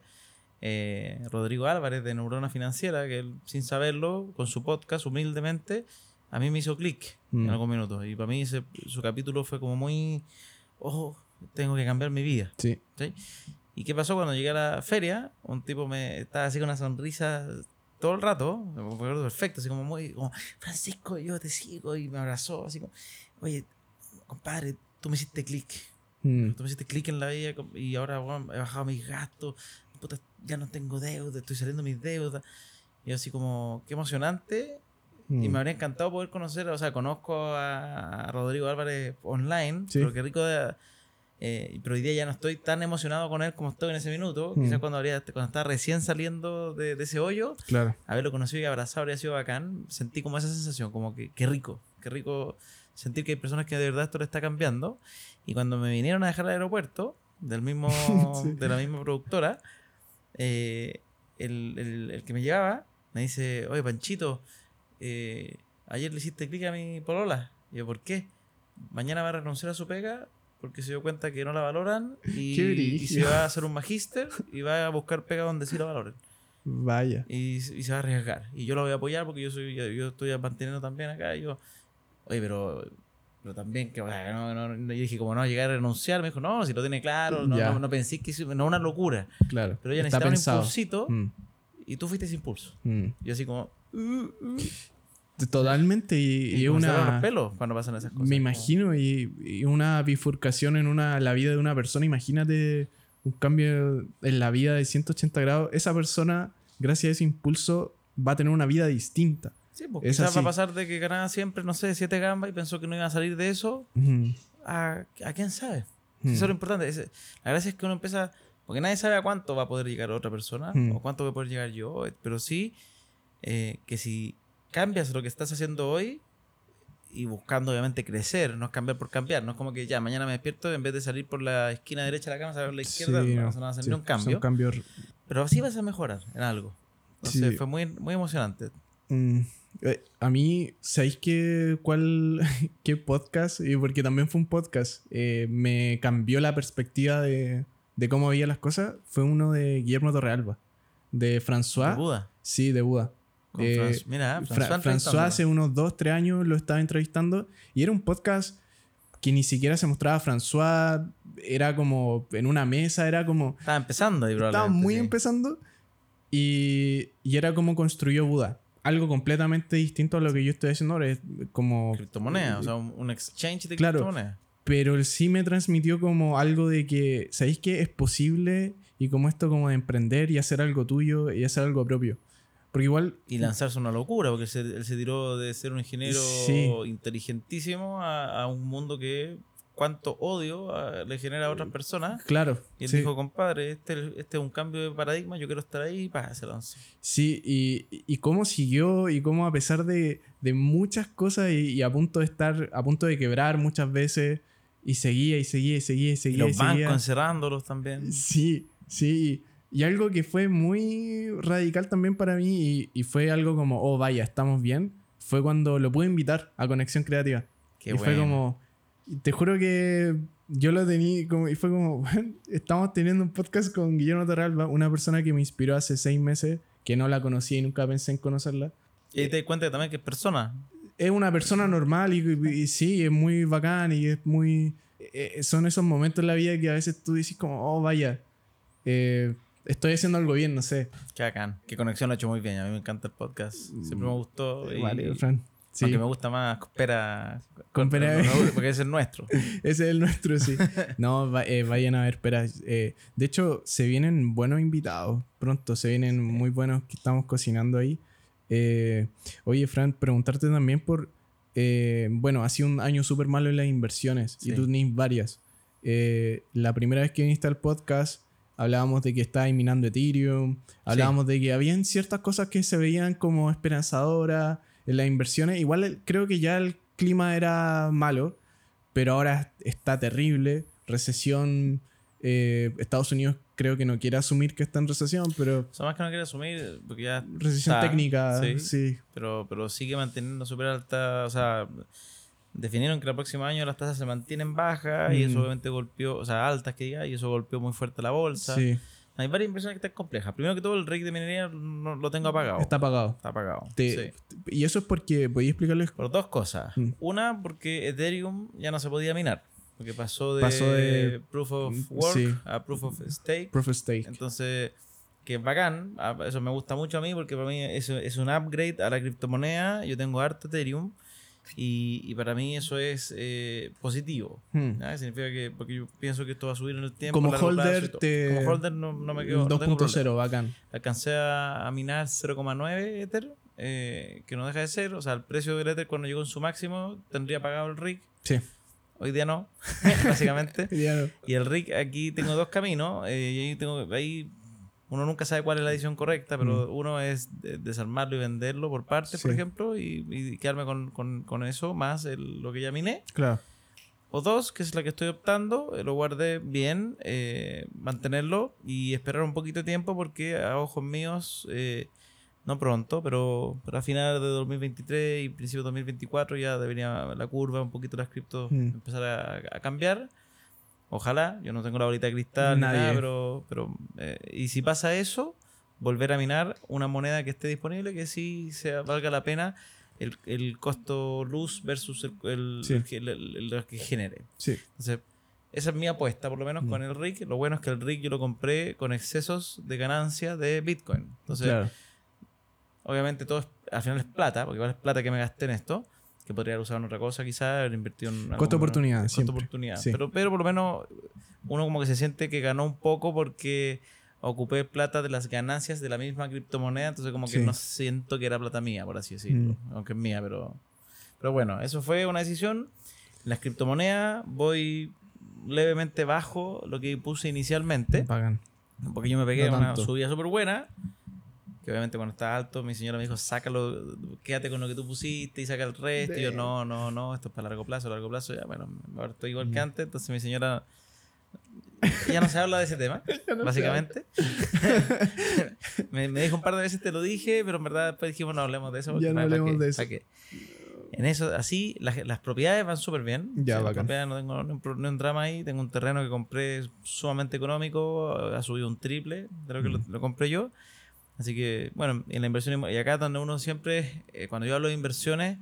eh, Rodrigo Álvarez de Neurona Financiera, que él, sin saberlo, con su podcast, humildemente, a mí me hizo clic en mm. algún minuto. Y para mí ese, su capítulo fue como muy, oh, tengo que cambiar mi vida. Sí. ¿Y qué pasó cuando llegué a la feria? Un tipo me estaba así con una sonrisa todo el rato, perfecto, así como muy, como, Francisco, yo te sigo, y me abrazó, así como, oye, compadre, tú me hiciste clic. Mm. Tú me hiciste clic en la vida y ahora he bajado mis gastos, ya no tengo deuda, estoy saliendo mis deudas. Y así como, qué emocionante. Y mm. me habría encantado poder conocer, o sea, conozco a Rodrigo Álvarez online, pero qué rico de eh, pero hoy día ya no estoy tan emocionado con él como estoy en ese minuto. Mm. Quizás cuando, habría, cuando estaba recién saliendo de, ese hoyo, claro. haberlo conocido y abrazado habría sido bacán. Sentí como esa sensación, como que qué rico, qué rico sentir que hay personas que de verdad esto le está cambiando. Y cuando me vinieron a dejar al aeropuerto, del mismo, de la misma productora, eh, el, el, que me llevaba me dice, oye Panchito, eh, ayer le hiciste clic a mi polola. Y yo, ¿por qué? Mañana va a renunciar a su pega porque se dio cuenta que no la valoran y, se va a hacer un magíster y va a buscar pega donde sí la valoren. Vaya. Y, se va a arriesgar. Y yo lo voy a apoyar porque yo soy yo estoy manteniendo también acá. Y yo, oye, pero, pero también, que no, no, yo dije, como no, llegar a renunciar, me dijo, no, si lo tiene claro, no, no, pensé que no una locura. Claro. Pero ella necesitaba un impulsito mm. y tú fuiste ese impulso. Mm. Y así como, uh, uh". Totalmente. Y, y, una. pelos cuando pasan esas cosas. Me imagino, y, una bifurcación en una, la vida de una persona. Imagínate un cambio en la vida de 180 grados. Esa persona, gracias a ese impulso, va a tener una vida distinta. Sí, porque quizás va a pasar de que ganaba siempre, no sé, siete gambas y pensó que no iba a salir de eso. a, a, quién sabe. Eso es lo importante. la gracia es que uno empieza. Porque nadie sabe a cuánto va a poder llegar otra persona o cuánto voy a poder llegar yo. Pero sí eh, que si cambias lo que estás haciendo hoy y buscando obviamente crecer, no es cambiar por cambiar, no es como que ya mañana me despierto en vez de salir por la esquina derecha de la cama, salir por la izquierda, no, va a salir un cambio. Pero así vas a mejorar en algo. Entonces fue muy, muy emocionante. Mm, eh, a mí, ¿sabéis qué, cuál, qué podcast? Y porque también fue un podcast, eh, me cambió la perspectiva de, de, cómo veía las cosas. Fue uno de Guillermo Torrealba, de François. ¿De Buda? Sí, de Buda. Eh, mira, François, hace unos 2, 3 años lo estaba entrevistando y era un podcast que ni siquiera se mostraba François, era como en una mesa, era como... Estaba empezando ahí, Estaba muy empezando y, y, era como construyó Buda. Algo completamente distinto a lo que yo estoy haciendo ahora. Es como... Criptomoneda, o sea, un exchange de claro, criptomoneda. Pero él sí me transmitió como algo de que, ¿sabéis que es posible? Y como esto como de emprender y hacer algo tuyo y hacer algo propio. Porque igual. Y lanzarse una locura, porque él se tiró de ser un ingeniero inteligentísimo a, un mundo que cuánto odio ah, le genera a otras personas. Claro. Y él dijo, compadre, este, este, es un cambio de paradigma, yo quiero estar ahí, para se lanzó. Sí, y, y, cómo siguió y cómo a pesar de, de muchas cosas y, a punto de estar, a punto de quebrar muchas veces, Y seguía y seguía y seguía y seguía. Y los bancos encerrándolos también. Sí, sí. Y algo que fue muy radical también para mí y, fue algo como, oh, vaya, estamos bien, fue cuando lo pude invitar a Conexión Creativa. y fue como, te juro que yo lo tenía como, y fue como, estamos teniendo un podcast con Guillermo Torralba, una persona que me inspiró hace seis meses, que no la conocía y nunca pensé en conocerla. Y te das cuenta también que es persona. Es una persona normal y, sí, es muy bacán y es muy... Eh, son esos momentos en la vida que a veces tú dices como, oh, vaya, eh, estoy haciendo algo bien, no sé. Qué bacán. Qué conexión lo ha hecho muy bien. A mí me encanta el podcast. Siempre me gustó. Y, vale, Fran. Sí. Aunque me gusta más Espera. porque es el nuestro. Ese es el nuestro, sí. No, eh, vayan a ver Espera. Eh, de hecho, se vienen buenos invitados pronto. Se vienen muy buenos que estamos cocinando ahí. Eh, oye, Fran, preguntarte también por. bueno, ha sido un año súper malo en las inversiones y tú tenés varias. la primera vez que viniste al podcast hablábamos de que estaba minando Ethereum, hablábamos de que habían ciertas cosas que se veían como esperanzadoras en las inversiones. Igual creo que ya el clima era malo, pero ahora está terrible. Recesión, eh, Estados Unidos creo que no quiere asumir que está en recesión, pero... O más que no quiere asumir, porque ya... Recesión técnica, sí. Pero, pero sigue manteniendo súper alta, o sea definieron que el próximo año las tasas se mantienen bajas y eso mm. obviamente golpeó, o sea, altas que diga, y eso golpeó muy fuerte la bolsa. Sí. Hay varias inversiones que están complejas. Primero que todo, el REIT de minería no, lo tengo apagado. Está apagado. Está apagado. sí. Y eso es porque, ¿voy a explicarles? Por dos cosas. Mm. Una, porque Ethereum ya no se podía minar. Porque pasó de, Proof of Work a Proof of Stake. Proof of Stake. Entonces, que es bacán. Ah, eso me gusta mucho a mí porque para mí eso es un upgrade a la criptomoneda. Yo tengo harto Ethereum. Y, para mí eso es eh, positivo. Hmm. Significa que, porque yo pienso que esto va a subir en el tiempo. Como holder, te... Como holder no, no me quedo. 2.0, bacán. Alcancé a, minar 0,9 Ether, eh, que no deja de ser. O sea, el precio del Ether cuando llegó en su máximo tendría pagado el RIC. Sí. Hoy día no, básicamente. Y el RIC aquí tengo dos caminos. Eh, y ahí, tengo, ahí uno nunca sabe cuál es la edición correcta, pero mm. uno es desarmarlo y venderlo por partes, por ejemplo, y, quedarme con, eso más lo que ya miné. Claro. O dos, que es la que estoy optando, eh, lo guardé bien, eh, mantenerlo y esperar un poquito de tiempo porque a ojos míos, eh, no pronto, pero, a finales de 2023 y principios de 2024 ya debería la curva, un poquito las criptos mm. empezar a cambiar. Ojalá, yo no tengo la bolita de cristal, nada, pero, pero eh, y si pasa eso, volver a minar una moneda que esté disponible que sí sea, valga la pena el, el costo luz versus el, el, lo que genere. Sí. Entonces, esa es mi apuesta, por lo menos con mm. el RIC. Lo bueno es que el RIC yo lo compré con excesos de ganancia de Bitcoin. Entonces, obviamente todo al final es plata, porque igual es plata que me gasté en esto que podría haber usado en otra cosa, quizás, haber invertido en. Costo oportunidad. Costo oportunidad. Pero, pero por lo menos uno como que se siente que ganó un poco porque ocupé plata de las ganancias de la misma criptomoneda, entonces como que no siento que era plata mía, por así decirlo, mm. aunque es mía, pero, pero bueno, eso fue una decisión. Las criptomonedas voy levemente bajo lo que puse inicialmente. Pagan. Porque yo me pegué una subida súper buena obviamente cuando está alto, mi señora me dijo, sácalo, quédate con lo que tú pusiste y saca el resto. Y yo, no, no, no, esto es para largo plazo, largo plazo. Ya, bueno, ahora estoy igual que antes. Entonces mi señora ya no se habla de ese tema, básicamente. me, dijo un par de veces, te lo dije, pero en verdad después dijimos, no hablemos de eso. Ya no hablemos de eso. En eso, así, las, las propiedades van súper bien. Ya, las propiedades no tengo ni un, drama ahí. Tengo un terreno que compré sumamente económico, ha subido un triple de lo que lo compré yo. Así que, bueno, en la inversión, y acá donde uno siempre, eh, cuando yo hablo de inversiones,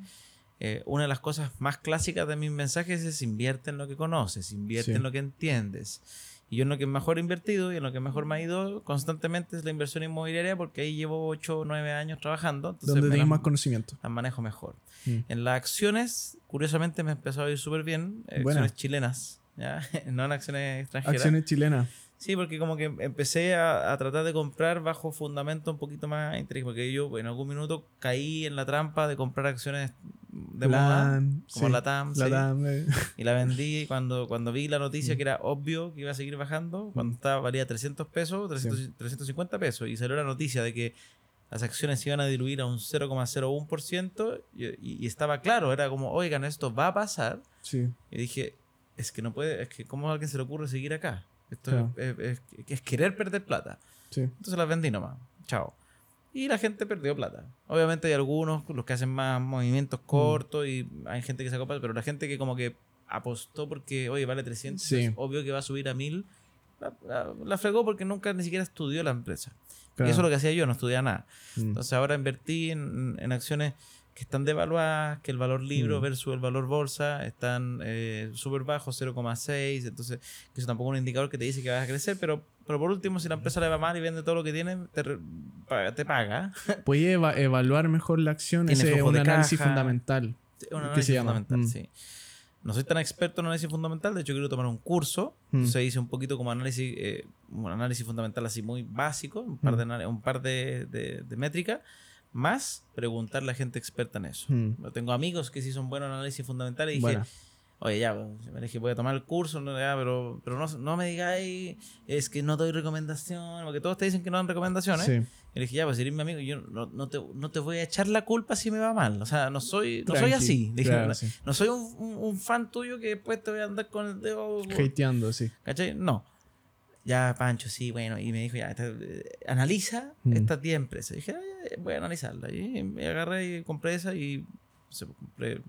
eh, una de las cosas más clásicas de mis mensajes es invierte en lo que conoces, invierte en lo que entiendes. Y yo en lo que mejor he invertido y en lo que mejor me ha ido constantemente es la inversión inmobiliaria porque ahí llevo 8 o 9 años trabajando. Donde tienes más conocimiento. Las manejo mejor. Mm. En las acciones, curiosamente me empezó a ir súper bien. Acciones chilenas, ¿ya? no en acciones extranjeras. Acciones chilenas. Sí, porque como que empecé a, tratar de comprar bajo fundamento un poquito más inteligente, porque yo en algún minuto caí en la trampa de comprar acciones de moda, como la TAM, eh. y la vendí cuando, cuando vi la noticia mm. que era obvio que iba a seguir bajando, cuando mm. estaba, valía 300 pesos, 350 pesos, y salió la noticia de que las acciones se iban a diluir a un 0,01%, y, y, estaba claro, era como, oigan, esto va a pasar. Sí. Y dije, es que no puede, es que cómo a alguien se le ocurre seguir acá. Esto es, es, querer perder plata. Entonces las vendí nomás. Chao. Y la gente perdió plata. Obviamente hay algunos, los que hacen más movimientos mm. cortos y hay gente que se acopa, pero la gente que como que apostó porque, oye, vale 300, obvio que va a subir a 1000, la, fregó porque nunca ni siquiera estudió la empresa. Y eso es lo que hacía yo, no estudiaba nada. Mm. Entonces ahora invertí en, en acciones que están devaluadas, que el valor libro mm. versus el valor bolsa están eh, súper bajos, 0,6, entonces eso tampoco es un indicador que te dice que vas a crecer, pero, pero por último, si la empresa le va mal y vende todo lo que tiene, te. Te paga. Puede evaluar mejor la acción, ese es un análisis fundamental. Un análisis fundamental, mm. sí. No soy tan experto en análisis fundamental, de hecho quiero tomar un curso, mm. se hice un poquito como análisis, eh, un análisis fundamental así muy básico, un par de, un par de, de, de métricas, más preguntarle a gente experta en eso. Hmm. Tengo amigos que sí son buenos en análisis fundamental y dije, oye, ya, me dije, voy a tomar el curso, pero, pero no, no, me digáis, es que no doy recomendación, porque todos te dicen que no dan recomendaciones. Y le dije, ya, pues eres mi amigo, yo no, no, te, no, te, voy a echar la culpa si me va mal. O sea, no soy, no soy así. no, soy un, un, fan tuyo que después te voy a andar con el dedo. Hateando, sí. ¿Cachai? No ya Pancho, sí, bueno, y me dijo, ya, eh, analiza mm. estas 10 empresas. Y dije, voy a analizarla. Y me agarré y compré esa y se compré,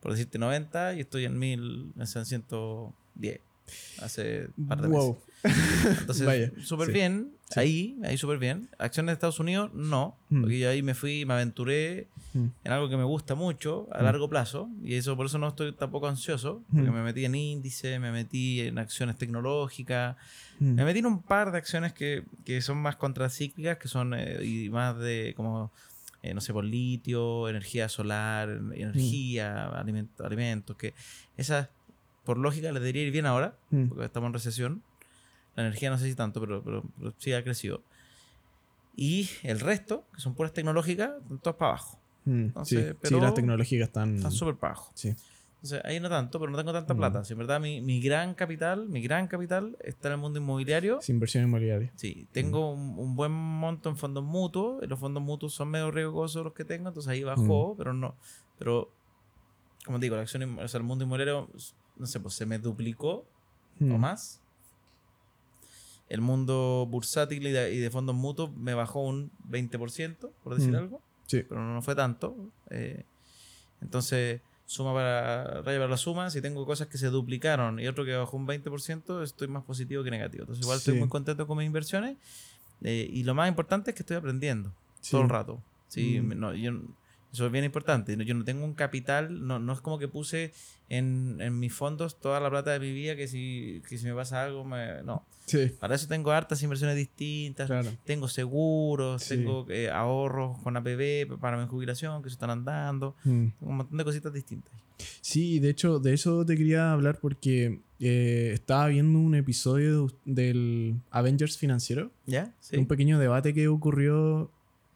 por decirte, 90 y estoy en 1000, en 110 hace un par de meses. Entonces, súper bien, ahí, ahí súper bien. Acciones de Estados Unidos, no, mm. porque yo ahí me fui, me aventuré mm. en algo que me gusta mucho a largo plazo y eso por eso no estoy tampoco ansioso, porque me metí en índice, me metí en acciones tecnológicas, Mm. Me metí en un par de acciones que, que son más contracíclicas, que son eh, y más de como, eh, no sé, por litio, energía solar, energía, mm. alimentos, que esas, por lógica, les debería ir bien ahora, mm. porque estamos en recesión. La energía no sé si tanto, pero, pero, sí ha crecido. Y el resto, que son puras tecnológicas, todas para abajo. sí, sí, las tecnológicas están... Están súper para abajo. Sí ahí no tanto, pero no tengo tanta plata. Si en verdad mi, mi, gran capital, mi gran capital está en el mundo inmobiliario. Sin inversión inmobiliaria. Sí, tengo un, buen monto en fondos mutuos. Y los fondos mutuos son medio riesgosos los que tengo, entonces ahí bajó, pero no. Pero, como digo, la acción, o sea, el mundo inmobiliario, no sé, pues se me duplicó o más. El mundo bursátil y de, fondos mutuos me bajó un 20%, por decir algo. Sí. Pero no fue tanto. Eh, entonces suma para raya la suma, si tengo cosas que se duplicaron y otro que bajó un 20%, estoy más positivo que negativo. Entonces igual estoy muy contento con mis inversiones eh, y lo más importante es que estoy aprendiendo todo el rato. Sí, mm. no, yo, eso es bien importante. Yo no tengo un capital, no, no es como que puse en, en mis fondos toda la plata de mi vida que si, que si me pasa algo, me, no. Para eso tengo hartas inversiones distintas, tengo seguros, tengo eh, ahorros con APB para mi jubilación que se están andando, mm. un montón de cositas distintas. Sí, de hecho, de eso te quería hablar porque eh, estaba viendo un episodio del Avengers financiero. ¿Ya? Un pequeño debate que ocurrió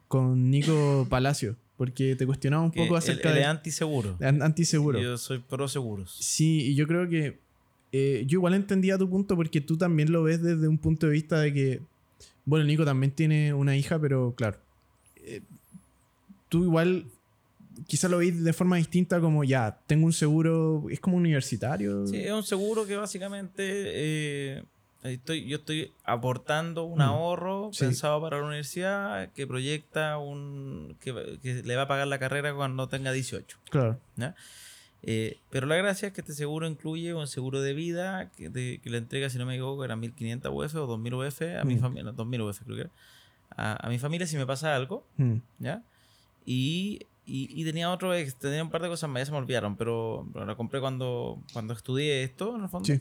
con Nico Palacio. Porque te cuestionaba un poco acerca de... antiseguro. antiseguro. Yo soy pro seguros. Sí, y yo creo que... Eh, yo igual entendía tu punto porque tú también lo ves desde un punto de vista de que... Bueno, Nico también tiene una hija, pero claro. Eh, tú igual quizás lo veis de forma distinta como ya, tengo un seguro, es como universitario. Sí, es un seguro que básicamente eh, Estoy, yo estoy aportando un mm. ahorro pensado para la universidad que proyecta un que, que, le va a pagar la carrera cuando tenga 18. Claro. Eh, pero la gracia es que este seguro incluye un seguro de vida que, que le entrega, si no me equivoco, era 1500 UF o 2000 UF a mi mm. familia, 2000 UF creo que era, a, a, mi familia si me pasa algo, mm. ¿ya? Y, y, y, tenía otro, tenía un par de cosas más, ya se me olvidaron, pero, pero la compré cuando, cuando estudié esto, en el fondo. Sí.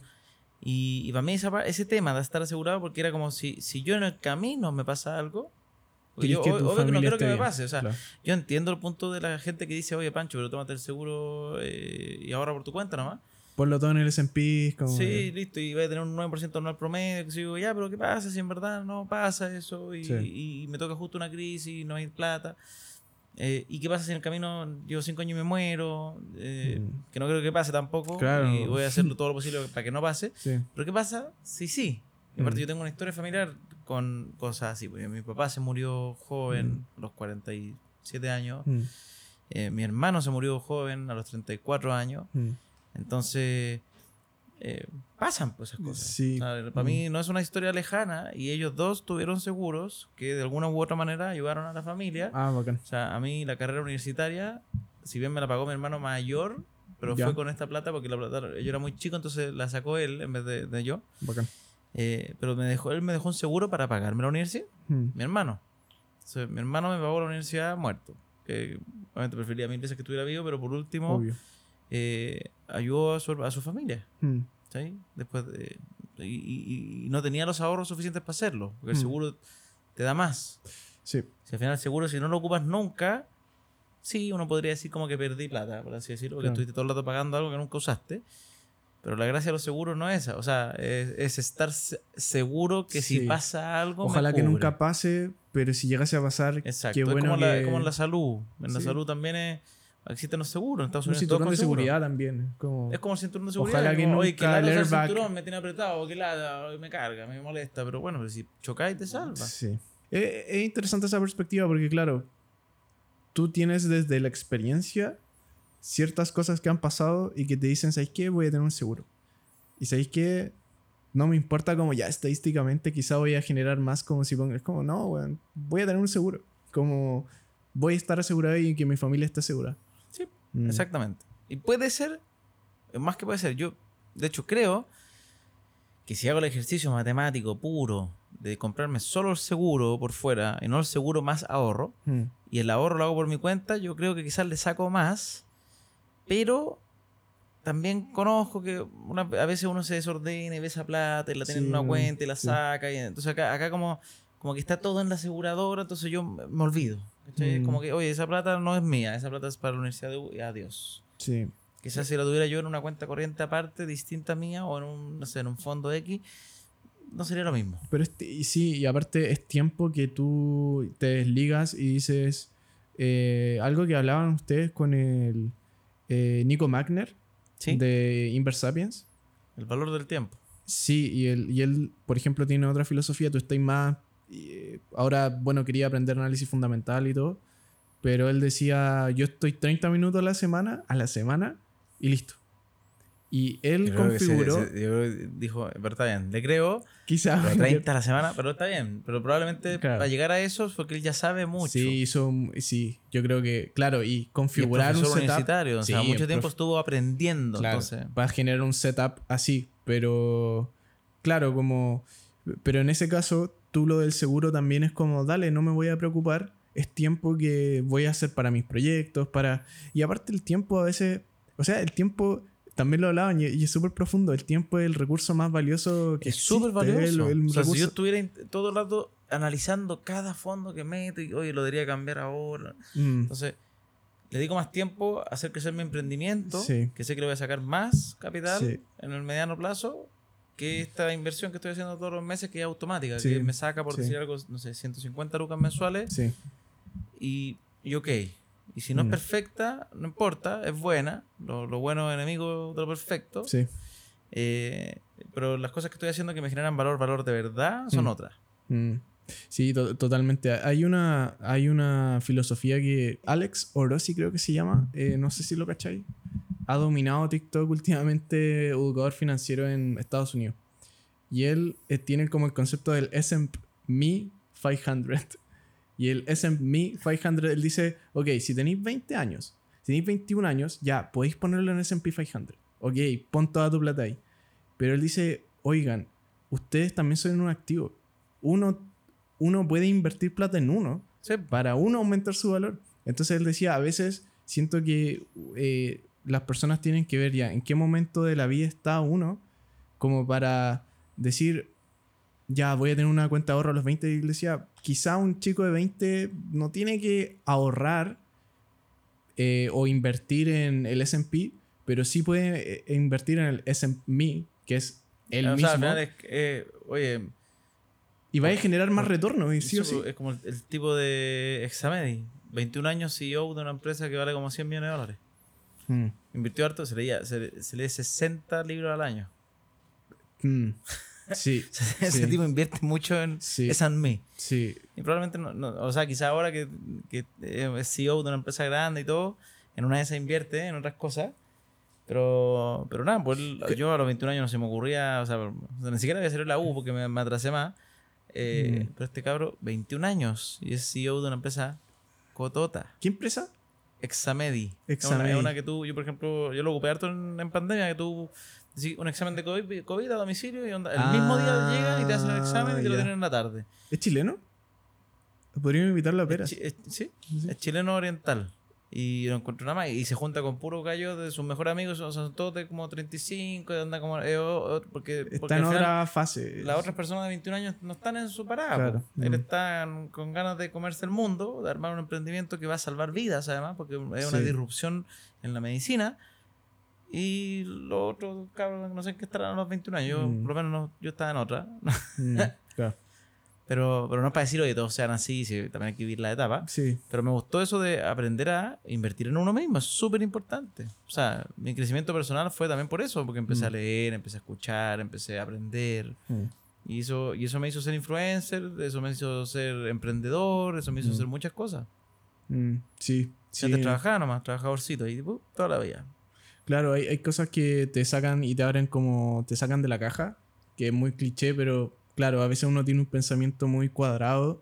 Y, para mí ese tema de estar asegurado, porque era como si, si yo en el camino me pasa algo, yo obvio que no quiero que me pase. O sea, yo entiendo el punto de la gente que dice, oye Pancho, pero tómate el seguro eh, y ahora por tu cuenta nomás. Ponlo todo en el S&P. Sí, listo, y voy a tener un 9% anual promedio. Que digo, ya, pero ¿qué pasa si en verdad no pasa eso? Y, y, me toca justo una crisis y no hay plata. Eh, ¿Y qué pasa si en el camino llevo cinco años y me muero? Eh, mm. Que no creo que pase tampoco. Y voy a hacer todo lo posible para que no pase. Pero ¿qué pasa si sí? Y aparte, mm. yo tengo una historia familiar con cosas así. Porque mi papá se murió joven, mm. a los 47 años. Eh, mi hermano se murió joven, a los 34 años. Entonces, eh, pasan pues, esas cosas. Sí. para mí no es una historia lejana y ellos dos tuvieron seguros que de alguna u otra manera ayudaron a la familia. Ah, bacán. O sea, a mí la carrera universitaria, si bien me la pagó mi hermano mayor, pero fue con esta plata porque la plata, yo era muy chico, entonces la sacó él en vez de, yo. Bacán. Eh, pero me dejó, él me dejó un seguro para pagarme la universidad, mm. mi hermano. Entonces, mi hermano me pagó la universidad muerto. Que obviamente prefería mil veces que estuviera vivo, pero por último, eh, ayudó a su, a su familia. Mm. Después y, no tenía los ahorros suficientes para hacerlo, porque el mm. seguro te da más. Sí. Si al final el seguro, si no lo ocupas nunca, sí, uno podría decir como que perdí plata, por así decirlo, porque estuviste todo el rato pagando algo que nunca usaste. Pero la gracia de los seguros no es esa. O sea, es, estar seguro que si pasa algo. Ojalá que nunca pase, pero si llegase a pasar, Exacto. Qué bueno es como, la, como en la salud. En la salud también es existen los seguros. En Estados Unidos un cinturón de seguridad también. Como... Es como el cinturón de seguridad. Ojalá que no Oye, que el, cinturón me tiene apretado, que la, me carga, me molesta. Pero bueno, pero si chocáis te salva. Sí. Es, interesante esa perspectiva porque, claro, tú tienes desde la experiencia ciertas cosas que han pasado y que te dicen, ¿sabes qué? Voy a tener un seguro. Y ¿sabéis qué? No me importa como ya estadísticamente quizá voy a generar más como si pongas, como no, voy a tener un seguro. Como voy a estar asegurado y que mi familia esté asegurada. Mm. Exactamente. Y puede ser, más que puede ser, yo de hecho creo que si hago el ejercicio matemático puro de comprarme solo el seguro por fuera y no el seguro más ahorro, mm. y el ahorro lo hago por mi cuenta, yo creo que quizás le saco más, pero también conozco que a veces uno se desordena y ve esa plata y la tiene en una cuenta y la saca. Y, entonces acá, acá como, como que está todo en la aseguradora, entonces yo me olvido. Mm. Como que, oye, esa plata no es mía, esa plata es para la universidad de y adiós. Sí. Quizás si la tuviera yo en una cuenta corriente aparte, distinta a mía, o en un, no sé, en un fondo X, no sería lo mismo. Pero este, y sí, y aparte es tiempo que tú te desligas y dices eh, algo que hablaban ustedes con el eh, Nico Magner de Inversapiens. El valor del tiempo. Sí, y él, y él, por ejemplo, tiene otra filosofía, tú estás más y ahora, bueno, quería aprender análisis fundamental y todo. Pero él decía, yo estoy 30 minutos a la semana, a la semana, y listo. Y él configuró. dijo, pero está bien, le creo. Quizás. 30 a la semana, pero está bien. Pero probablemente para llegar a eso fue que él ya sabe mucho. Sí, hizo, sí, yo creo que, claro, y configurar un setup. universitario, o sea, mucho tiempo estuvo aprendiendo. Claro, Para generar un setup así, pero, claro, como. Pero en ese caso, tú lo del seguro también es como, dale, no me voy a preocupar, es tiempo que voy a hacer para mis proyectos, para... Y aparte el tiempo a veces, o sea, el tiempo, también lo hablaban y, es súper profundo, el tiempo es el recurso más valioso que es súper valioso. o sea, si yo estuviera todo el rato analizando cada fondo que meto y, oye, lo debería cambiar ahora. Mm. Entonces, le digo más tiempo a hacer crecer mi emprendimiento, que sé que le voy a sacar más capital en el mediano plazo que esta inversión que estoy haciendo todos los meses que es automática, que me saca, por decir algo, no sé, 150 lucas mensuales. Sí. Y, y ok. Y si no es mm. perfecta, no importa, es buena. Lo, lo bueno es enemigo de lo perfecto. Sí. Eh, pero las cosas que estoy haciendo que me generan valor, valor de verdad, son mm. otras. Mm. Sí, totalmente. Hay una, hay una filosofía que Alex Orosi creo que se llama, eh, no sé si lo cacháis, ha dominado TikTok últimamente educador financiero en Estados Unidos. Y él eh, tiene como el concepto del S&P 500. Y el S&P 500, él dice, ok, si tenéis 20 años, si tenéis 21 años, ya, podéis ponerlo en S&P 500. Ok, pon toda tu plata ahí. Pero él dice, oigan, ustedes también son un activo. Uno, uno puede invertir plata en uno para uno aumentar su valor. Entonces él decía, a veces siento que eh, las personas tienen que ver ya en qué momento de la vida está uno como para decir, ya voy a tener una cuenta de ahorro a los 20 de iglesia. Quizá un chico de 20 no tiene que ahorrar eh, o invertir en el SP, pero sí puede eh, invertir en el S&P, que es el mismo. Eh, oye, y va a generar más retorno, sí Es como el, tipo de Examedi, 21 años CEO de una empresa que vale como 100 millones de dólares. Mm. Invirtió harto, se, leía, se, lee 60 libros al año. Mm. Sí. Ese tipo invierte mucho en sí. es me. Sí. Y probablemente no, o sea, quizá ahora que, que, es CEO de una empresa grande y todo, en una de esas invierte en otras cosas, Pero, pero nada, pues yo a los 21 años no se me ocurría, o sea, ni siquiera había salido la U porque me, atrasé más. Eh, mm. Pero este cabro, 21 años y es CEO de una empresa cotota. ¿Qué empresa? Examedi. Examedi. Es una, que tú, yo por ejemplo, yo lo ocupé harto en, pandemia, que tú un examen de COVID, a domicilio y el mismo día llega y te hacen el examen y te lo ah, tienen en la tarde. ¿Es chileno? Podríamos invitarlo a Pera. sí, es chileno oriental. Y lo encuentro nada más. Y se junta con puro gallo de sus mejores amigos. son todos de como 35. anda como, eh, porque, está en otra fase. Las otras personas de 21 años no están en su parada. Él está con ganas de comerse el mundo, de armar un emprendimiento que va a salvar vidas, además, porque es una disrupción en la medicina. Y los otros cabros, no sé qué estarán a los 21 años. Yo, mm. por lo menos, yo estaba en otra. Mm, claro. Pero, pero no es para decir, oye, todos sean así, también hay que vivir la etapa. Sí. Pero me gustó eso de aprender a invertir en uno mismo, es súper importante. O sea, mi crecimiento personal fue también por eso, porque empecé a mm. leer, empecé a escuchar, empecé a aprender. Mm. Y, eso, y eso me hizo ser influencer, eso me hizo ser emprendedor, eso me hizo mm. hacer muchas cosas. Sí. sí. Antes trabajaba nomás, trabajadorcito, y uh, toda la vida. Claro, hay, hay cosas que te sacan y te abren como, te sacan de la caja, que es muy cliché, pero claro, a veces uno tiene un pensamiento muy cuadrado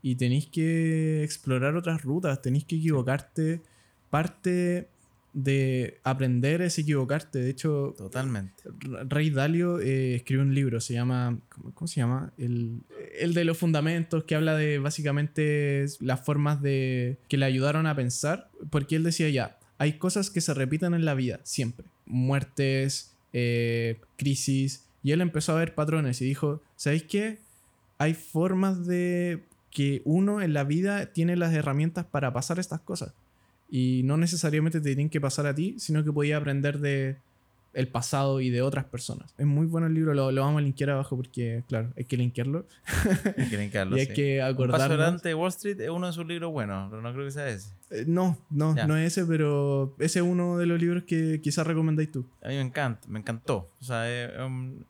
y tenéis que explorar otras rutas, tenéis que equivocarte. Parte de aprender es equivocarte. De hecho, totalmente. Rey Dalio eh, escribe un libro, se llama, ¿cómo, se llama? El, el, de los fundamentos, que habla de básicamente las formas de que le ayudaron a pensar, porque él decía ya, hay cosas que se repiten en la vida, siempre. Muertes, eh, crisis, y él empezó a ver patrones y dijo, ¿sabéis qué? Hay formas de que uno en la vida tiene las herramientas para pasar estas cosas. Y no necesariamente te tienen que pasar a ti, sino que podía aprender de el pasado y de otras personas. Es muy bueno el libro, lo, vamos a linkear abajo porque, claro, hay que linkearlo. hay que linkearlo, Y hay que acordarnos. paso adelante de Wall Street es uno de sus libros buenos, pero no creo que sea ese. Eh, no, no, no es ese, pero ese es uno de los libros que quizás recomendáis tú. A mí me encanta, me encantó. O sea, es un,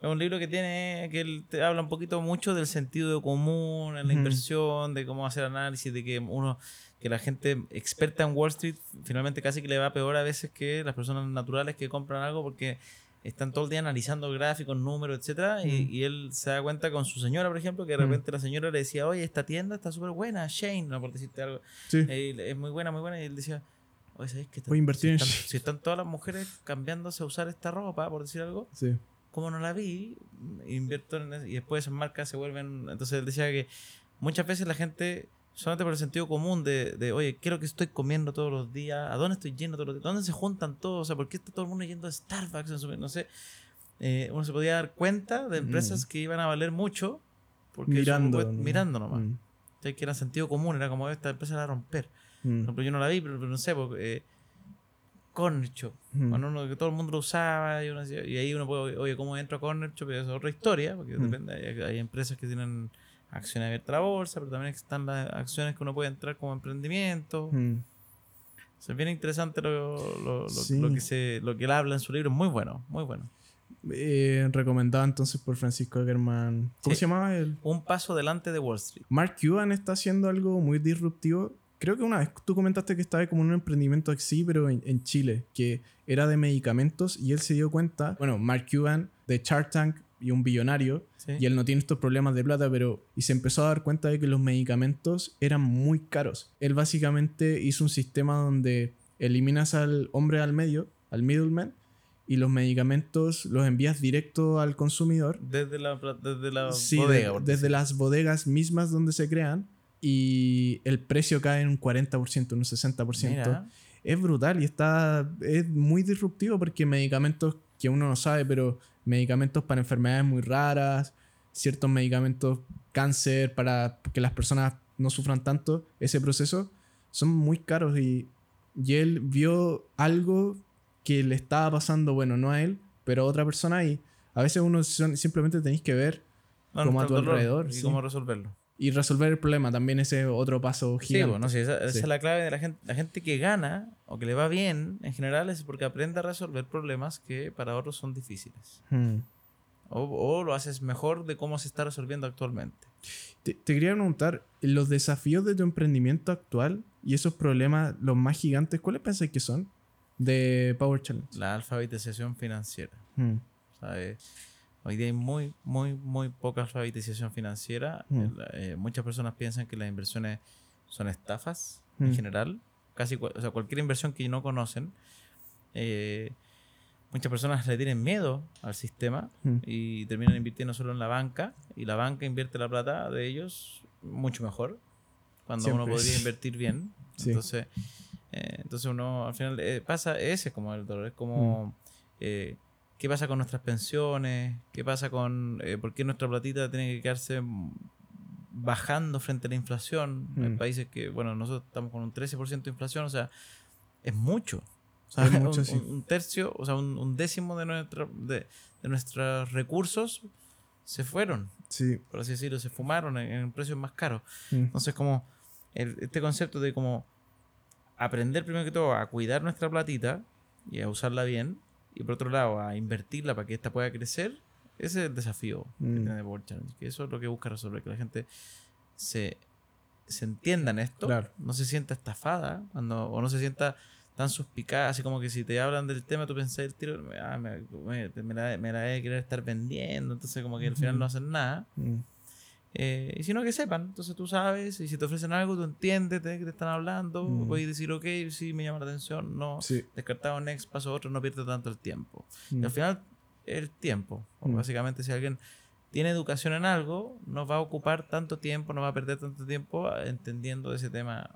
es un libro que tiene, que él te habla un poquito mucho del sentido común en la inversión, de cómo hacer análisis, de que uno, que la gente experta en Wall Street finalmente casi que le va peor a veces que las personas naturales que compran algo porque están todo el día analizando gráficos, números, etcétera, y, él se da cuenta con su señora, por ejemplo, que de repente la señora le decía, oye, esta tienda está súper buena, Shane, no por decirte algo, eh, es muy buena, muy buena, y él decía, oye, ¿sabes qué? Voy a invertir si, están, si están todas las mujeres cambiándose a usar esta ropa, por decir algo, sí como no la vi, invierto en y después esas marcas se vuelven. Entonces él decía que muchas veces la gente, solamente por el sentido común de, de oye, ¿qué es lo que estoy comiendo todos los días? ¿A dónde estoy yendo todos los días? ¿Dónde se juntan todos? O sea, ¿por qué está todo el mundo yendo a Starbucks? No sé. Eh, uno se podía dar cuenta de empresas que iban a valer mucho porque mirando, mirando nomás. Mm. que era sentido común, era como esta empresa va a romper. Por ejemplo, yo no la vi, pero, no sé, porque, eh, Corner Shop. que todo el mundo lo usaba y, ahí uno puede, oye, ¿cómo entro a Corner Shop? Es otra historia, porque depende, hay, empresas que tienen acciones abiertas a la bolsa, pero también están las acciones que uno puede entrar como emprendimiento. es bien interesante lo, que se, lo que él habla en su libro, muy bueno, muy bueno. Eh, recomendado entonces por Francisco Ackerman. ¿Cómo se llamaba él? Un paso delante de Wall Street. Mark Cuban está haciendo algo muy disruptivo creo que una vez tú comentaste que estaba como en un emprendimiento así, pero en, Chile, que era de medicamentos y él se dio cuenta, bueno, Mark Cuban de Shark Tank y un billonario, y él no tiene estos problemas de plata, pero y se empezó a dar cuenta de que los medicamentos eran muy caros. Él básicamente hizo un sistema donde eliminas al hombre al medio, al middleman, y los medicamentos los envías directo al consumidor. Desde la, desde la bodega. desde las bodegas mismas donde se crean y el precio cae en un 40%, un 60%. Es brutal y está es muy disruptivo porque medicamentos que uno no sabe, pero medicamentos para enfermedades muy raras, ciertos medicamentos cáncer para que las personas no sufran tanto ese proceso, son muy caros y, y él vio algo que le estaba pasando, bueno, no a él, pero a otra persona y a veces uno simplemente tenéis que ver cómo a tu alrededor. Y cómo resolverlo y resolver el problema también ese otro paso gigante. Sí, bueno, sí, esa, es la clave de la gente. La gente que gana o que le va bien en general es porque aprende a resolver problemas que para otros son difíciles. Hmm. O, lo haces mejor de cómo se está resolviendo actualmente. Te, quería preguntar, los desafíos de tu emprendimiento actual y esos problemas, los más gigantes, ¿cuáles pensás que son? de Power Challenge. La alfabetización financiera. Mm. Hoy día hay muy, muy, muy poca alfabetización financiera. Mm. Eh, muchas personas piensan que las inversiones son estafas en general. Casi o sea, cualquier inversión que no conocen. Eh, muchas personas le tienen miedo al sistema y terminan invirtiendo solo en la banca. Y la banca invierte la plata de ellos mucho mejor. Cuando uno podría invertir bien. Entonces, eh, entonces uno al final pasa ese como el dolor. Es como, eh, ¿qué pasa con nuestras pensiones? ¿Qué pasa con, por qué nuestra platita tiene que quedarse bajando frente a la inflación? En mm. países que, bueno, nosotros estamos con un 13% de inflación, o sea, es mucho. O sea, un, tercio, o sea, un, décimo de, nuestra, de, nuestros recursos se fueron. Sí. Por así decirlo, se fumaron en, precios más caros. Mm. Entonces, como este concepto de como aprender primero que todo a cuidar nuestra platita y a usarla bien, y por otro lado a invertirla para que ésta pueda crecer, ese es el desafío que mm. tiene Board Challenge. Que eso es lo que busca resolver, que la gente se, se entienda en esto, no se sienta estafada cuando, o no se sienta tan suspicada, así como que si te hablan del tema, tú pensás el tiro, ah, me, la, me, la, de querer estar vendiendo, entonces como que al final no hacen nada. Mm. Eh, y sino que sepan, entonces tú sabes, y si te ofrecen algo, tú entiendes de qué te están hablando, mm. puedes decir, ok, sí, me llama la atención, no, descartado next, paso otro, no pierdes tanto el tiempo. Y al mm. final, el tiempo. Mm. Básicamente, si alguien tiene educación en algo, no va a ocupar tanto tiempo, no va a perder tanto tiempo entendiendo ese tema,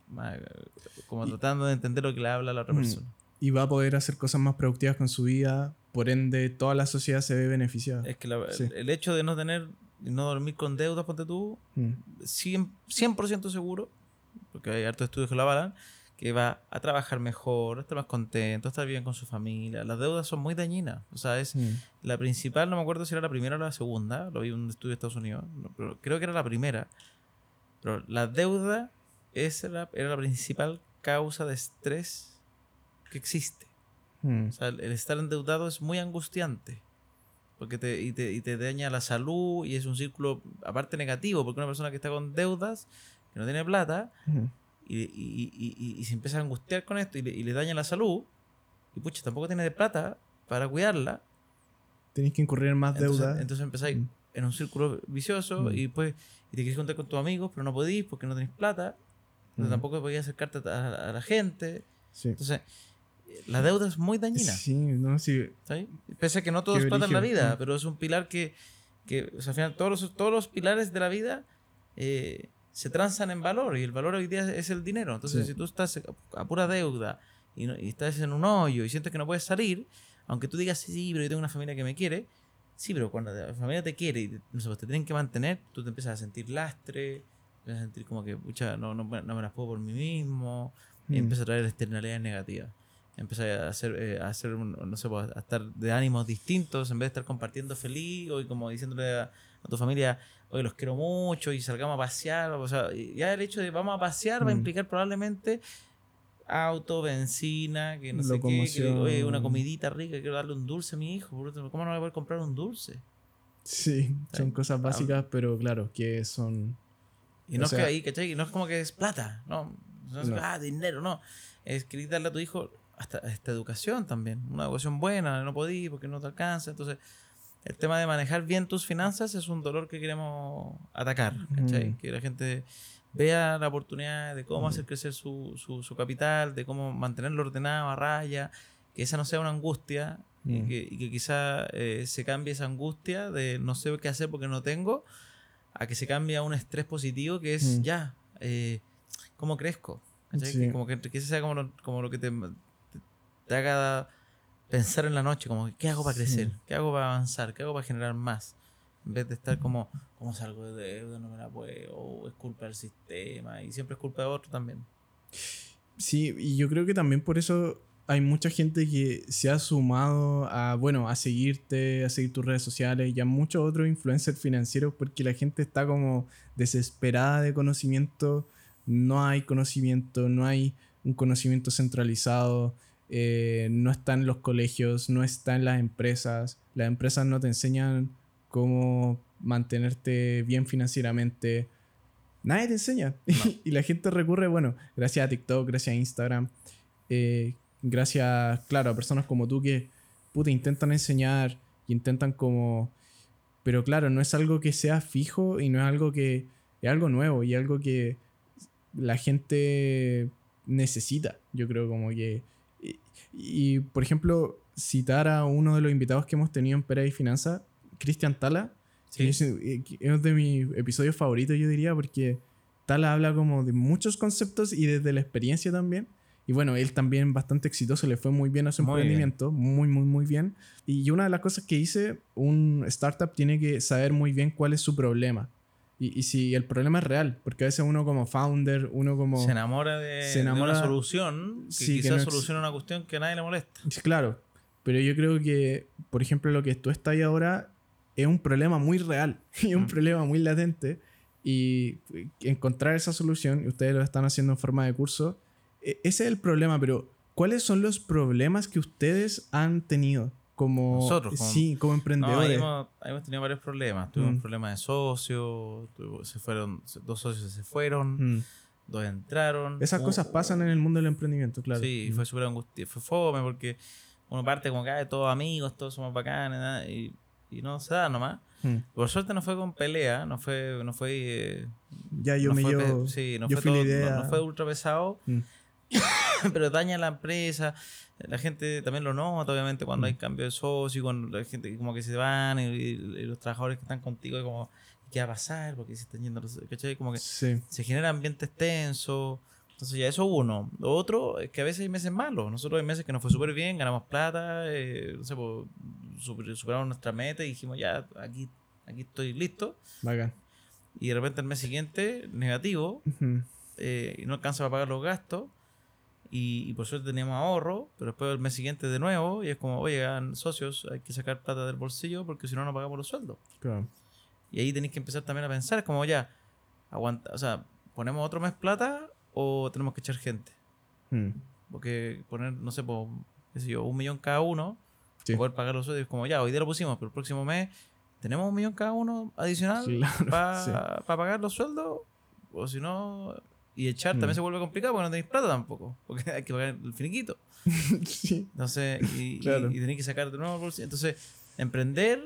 como tratando de entender lo que le habla la otra persona. Y va a poder hacer cosas más productivas con su vida, por ende, toda la sociedad se ve beneficiada. Es que el hecho de no tener no dormir con deudas, ponte tú, 100%, mm. seguro, porque hay hartos estudios que lo avalan, que va a trabajar mejor, estar más contento, estar bien con su familia. Las deudas son muy dañinas. O sea, es mm. la principal, no me acuerdo si era la primera o la segunda, lo vi en un estudio de Estados Unidos, pero creo que era la primera. Pero la deuda es era la principal causa de estrés que existe. Mm. O sea, el estar endeudado es muy angustiante porque te, y, te, y te daña la salud y es un círculo aparte negativo, porque una persona que está con deudas, que no tiene plata, y, y, y, se empieza a angustiar con esto y le, daña la salud, y pucha, tampoco tiene de plata para cuidarla. Tenéis que incurrir en más deuda. Entonces empezáis en un círculo vicioso y pues y te quieres juntar con tus amigos, pero no podéis porque no tenéis plata. Entonces tampoco podías acercarte a, a la gente. Entonces, la deuda es muy dañina. Sí, no, sí. Pese a que no todo es plata en la vida, pero es un pilar que, que o sea, al final todos los, todos los pilares de la vida eh, se transan en valor y el valor hoy día es el dinero. Entonces, si tú estás a pura deuda y, y, estás en un hoyo y sientes que no puedes salir, aunque tú digas, sí, pero yo tengo una familia que me quiere, sí, pero cuando la familia te quiere y te, no pues te tienen que mantener, tú te empiezas a sentir lastre, empiezas a sentir como que, pucha, no, no, no me las puedo por mí mismo, y mm. empieza a traer externalidades negativas empecé a hacer, eh, a hacer no sé, pues, a estar de ánimos distintos en vez de estar compartiendo feliz o como diciéndole a, tu familia, oye, los quiero mucho y salgamos a pasear. O sea, ya el hecho de vamos a pasear va a mm. implicar probablemente auto, benzina, que no sé qué, una comidita rica, quiero darle un dulce a mi hijo. ¿Cómo no voy a poder comprar un dulce? Sí, son cosas ah. básicas, pero claro, que son... Y no es que ahí, ¿cachai? No es como que es plata, no. No es ah, dinero, no. Es que darle a tu hijo hasta esta educación también, una educación buena, no podí porque no te alcanza. Entonces, el tema de manejar bien tus finanzas es un dolor que queremos atacar, Que la gente vea la oportunidad de cómo hacer crecer su, su, capital, de cómo mantenerlo ordenado a raya, que esa no sea una angustia y, que, y, que, quizá eh, se cambie esa angustia de no sé qué hacer porque no tengo, a que se cambie a un estrés positivo que es ya, eh, ¿cómo crezco? como que, que sea como como lo que te, te haga pensar en la noche, como, ¿qué hago para crecer? ¿Qué hago para avanzar? ¿Qué hago para generar más? En vez de estar como, ¿cómo salgo de deuda? No me la puedo, o es culpa del sistema, y siempre es culpa de otro también. Sí, y yo creo que también por eso hay mucha gente que se ha sumado a, bueno, a seguirte, a seguir tus redes sociales y a muchos otros influencers financieros porque la gente está como desesperada de conocimiento, no hay conocimiento, no hay un conocimiento centralizado. Eh, no está en los colegios, no está en las empresas. Las empresas no te enseñan cómo mantenerte bien financieramente. Nadie te enseña. y la gente recurre, bueno, gracias a TikTok, gracias a Instagram, eh, gracias, claro, a personas como tú que, puta, intentan enseñar y intentan como... Pero claro, no es algo que sea fijo y no es algo que... Es algo nuevo y algo que la gente necesita, yo creo como que... Y, por ejemplo, citar a uno de los invitados que hemos tenido en Pera y Finanza, Cristian Tala, es, es uno de mis episodios favoritos, yo diría, porque Tala habla como de muchos conceptos y desde la experiencia también. Y bueno, él también bastante exitoso, le fue muy bien a su emprendimiento, muy, muy, muy bien. Y una de las cosas que hice, un startup tiene que saber muy bien cuál es su problema. Y, y si el problema es real, porque a veces uno como founder, uno como... Se enamora de, se enamora, de una solución que quizás soluciona una cuestión que a nadie le molesta. Claro, pero yo creo que, por ejemplo, lo que tú estás ahí ahora es un problema muy real y un mm. problema muy latente. Y encontrar esa solución, y ustedes lo están haciendo en forma de curso, e, ese es el problema, pero ¿cuáles son los problemas que ustedes han tenido? Como, Nosotros, sí, como emprendedores. No, hemos, tenido varios problemas. Tuvimos mm. problema de socios, se fueron, dos socios se fueron, mm. dos entraron. Esas cosas pasan en el mundo del emprendimiento, claro. Sí, mm. fue súper angustioso, fue fome porque uno parte como que todos amigos, todos somos bacanes, y, y no se da nomás. Por suerte no fue con pelea, no fue, no fue. Eh, ya yo me yo. Sí, no fue, no, fue ultra pesado. pero daña la empresa. La gente también lo nota, obviamente, cuando hay mm. cambio de socio, cuando la gente como que se van y, los trabajadores que están contigo, como, ¿qué va a pasar? Porque se están yendo los. ¿cachai? Como que se genera ambientes tensos. Entonces, ya eso uno. Lo otro es que a veces hay meses malos. Nosotros hay meses que nos fue súper bien, ganamos plata, eh, no sé, pues, superamos nuestra meta y dijimos, ya, aquí, aquí estoy listo. Y de repente el mes siguiente, negativo, eh, y no alcanza para pagar los gastos y, por suerte teníamos ahorro, pero después el mes siguiente de nuevo, y es como, oye, socios, hay que sacar plata del bolsillo porque si no, no pagamos los sueldos. Claro. Y ahí tenéis que empezar también a pensar, como ya, aguanta, o sea, ¿ponemos otro mes plata o tenemos que echar gente? Hmm. Porque poner, no sé, qué sé yo, un millón cada uno, para poder pagar los sueldos, es como ya, hoy día lo pusimos, pero el próximo mes tenemos un millón cada uno adicional para pagar los sueldos, o si no, y echar también mm. se vuelve complicado porque no tenéis plata tampoco. Porque hay que pagar el finiquito. sí. Entonces, y, tenéis que sacar de nuevo el bolsillo. Entonces, emprender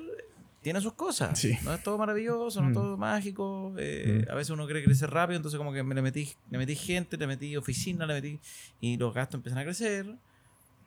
tiene sus cosas. No es todo maravilloso, no es mm. todo mágico. Eh, mm. A veces uno quiere crecer rápido, entonces como que le metí, le metí gente, le metí oficina, le metí... Y los gastos empiezan a crecer.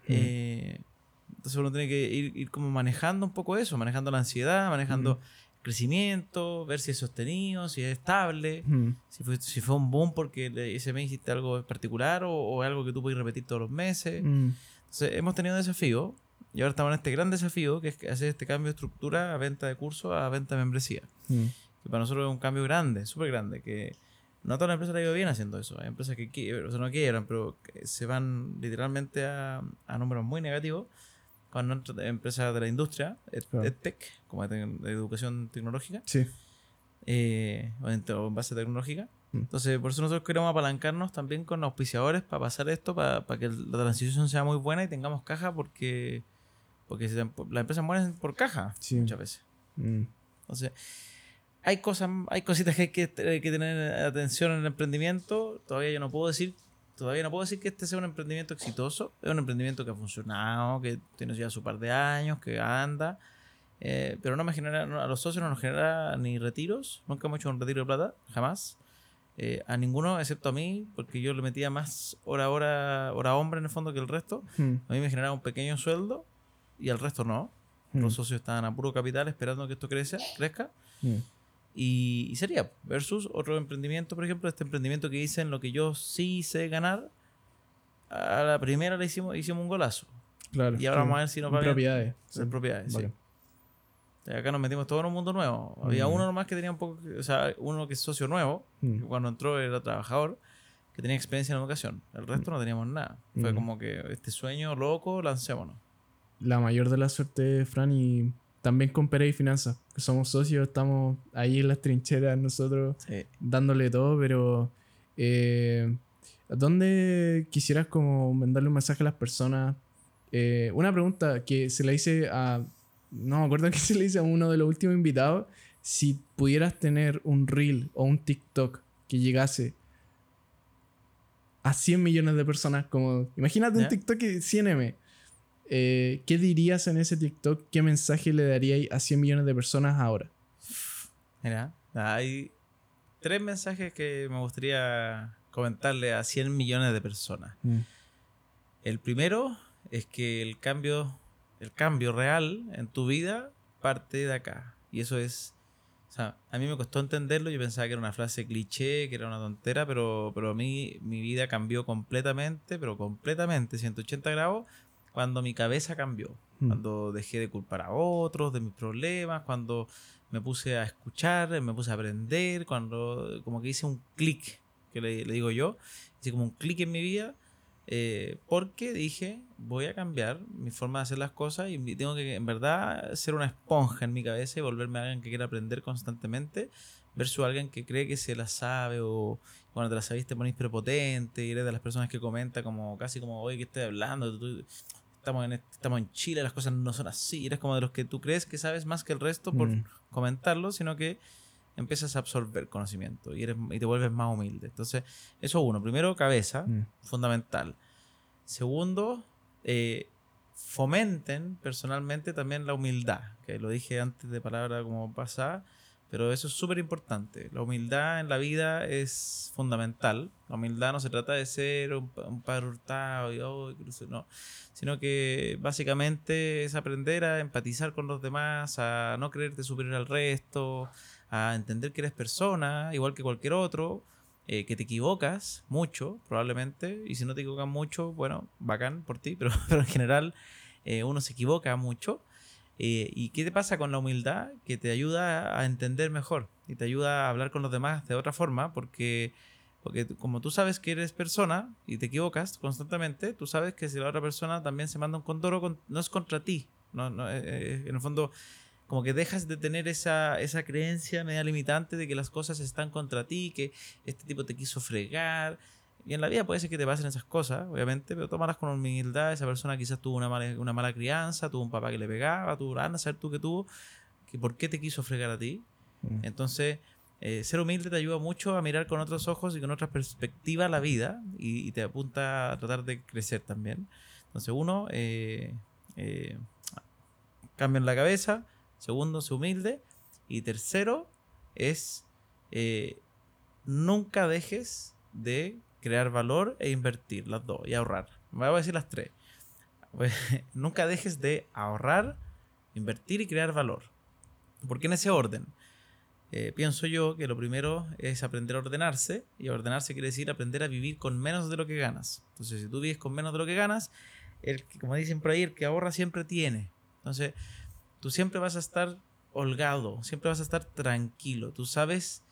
Eh, entonces uno tiene que ir, ir, como manejando un poco eso, manejando la ansiedad, manejando crecimiento, ver si es sostenido, si es estable, si, fue, si fue un boom porque ese mes hiciste algo particular o, algo que tú puedes repetir todos los meses. Entonces, hemos tenido un desafío y ahora estamos en este gran desafío que es hacer este cambio de estructura a venta de curso a venta de membresía. Que para nosotros es un cambio grande, súper grande, que no todas las empresas le ha ido bien haciendo eso. Hay empresas que o sea, no quiebran, pero se van literalmente a, a números muy negativos con empresas de la industria, EdTech, como de, educación tecnológica. Sí. Eh, o, en, base tecnológica. Mm. Entonces, por eso nosotros queremos apalancarnos también con auspiciadores para pasar esto, para, que la transición sea muy buena y tengamos caja, porque, porque las empresas mueren por caja muchas veces. Mm. Entonces, hay cosas, hay cositas que hay que, hay que tener atención en el emprendimiento. Todavía yo no puedo decir todavía no puedo decir que este sea un emprendimiento exitoso. Es un emprendimiento que ha funcionado, que tiene ya su par de años, que anda. Eh, pero no me genera, a los socios no nos genera ni retiros. Nunca hemos hecho un retiro de plata, jamás. Eh, a ninguno, excepto a mí, porque yo le metía más hora, hora, hora hombre en el fondo que el resto. Hmm. A mí me generaba un pequeño sueldo y al resto no. Hmm. Los socios estaban a puro capital esperando que esto crezca. crezca. Hmm. Y, sería versus otro emprendimiento, por ejemplo, este emprendimiento que hice en lo que yo sí sé ganar. A la primera le hicimos, hicimos un golazo. Claro. Y ahora vamos a ver si nos va propiedades. En propiedades, sí. Acá nos metimos todo en un mundo nuevo. Había mm. uno nomás que tenía un poco, o sea, uno que es socio nuevo, mm. que cuando entró era trabajador, que tenía experiencia en educación. El resto no teníamos nada. Fue mm. como que este sueño loco, lancémonos. La mayor de la suerte, Fran, y también con Pérez y Finanzas, que somos socios, estamos ahí en las trincheras nosotros dándole todo, pero eh, ¿dónde quisieras como mandarle un mensaje a las personas? Eh, una pregunta que se le hice a, no me acuerdo que se le hice a uno de los últimos invitados, si pudieras tener un reel o un TikTok que llegase a 100 millones de personas, como imagínate un TikTok 100M. Eh, ¿Qué dirías en ese TikTok? ¿Qué mensaje le darías a 100 millones de personas ahora? Mira, hay tres mensajes que me gustaría comentarle a 100 millones de personas. Mm. El primero es que el cambio, el cambio real en tu vida parte de acá. Y eso es o sea, a mí me costó entenderlo, yo pensaba que era una frase cliché, que era una tontera, pero, pero a mí mi vida cambió completamente, pero completamente, 180 grados, cuando mi cabeza cambió, mm. cuando dejé de culpar a otros de mis problemas, cuando me puse a escuchar, me puse a aprender, cuando como que hice un clic, que le, le digo yo, hice como un clic en mi vida eh, porque dije, voy a cambiar mi forma de hacer las cosas y tengo que, en verdad, ser una esponja en mi cabeza y volverme a alguien que quiera aprender constantemente, versus alguien que cree que se la sabe o cuando te la sabiste te pones prepotente y eres de las personas que comenta como casi como, oye, ¿qué estoy hablando? Estamos, en, estamos en Chile, las cosas no son así. Eres como de los que tú crees que sabes más que el resto por mm. comentarlo, sino que empiezas a absorber conocimiento y, eres, y te vuelves más humilde. Entonces, eso uno. Primero, cabeza, mm. fundamental. Segundo, eh, fomenten personalmente también la humildad, que lo dije antes de palabra como pasada, pero eso es súper importante. La humildad en la vida es fundamental. La humildad no se trata de ser un, un padre hurtado, y, no, sino que básicamente es aprender a empatizar con los demás, a no creerte superior al resto, a entender que eres persona, igual que cualquier otro, eh, que te equivocas mucho, probablemente, y si no te equivocas mucho, bueno, bacán por ti, pero, pero en general eh, uno se equivoca mucho. Eh, ¿Y qué te pasa con la humildad? Que te ayuda a entender mejor y te ayuda a hablar con los demás de otra forma, porque, porque como tú sabes que eres persona y te equivocas constantemente, tú sabes que si la otra persona también se manda un condoro, no es contra ti. No, no en el fondo como que dejas de tener esa, esa creencia media limitante de que las cosas están contra ti, que este tipo te quiso fregar. Y en la vida puede ser que te pasen esas cosas, obviamente, pero tómalas con humildad. Esa persona quizás tuvo una mala, una mala crianza, tuvo un papá que le pegaba, anda a saber tú que tuvo, que por qué te quiso fregar a ti. Mm. Entonces, eh, ser humilde te ayuda mucho a mirar con otros ojos y con otra perspectiva la vida y, te apunta a tratar de crecer también. Entonces, uno, eh, eh, cambia en la cabeza, Segundo, se humilde. Y tercero, es eh, nunca dejes de crear valor e invertir, las dos, y ahorrar. Me voy a decir las tres. nunca dejes de ahorrar, invertir y crear valor. Porque en ese orden, eh, pienso yo que lo primero es aprender a ordenarse, y ordenarse quiere decir aprender a vivir con menos de lo que ganas. Entonces, si tú vives con menos de lo que ganas, el, como dicen por ahí, el que ahorra siempre tiene. Entonces, tú siempre vas a estar holgado, siempre vas a estar tranquilo, tú sabes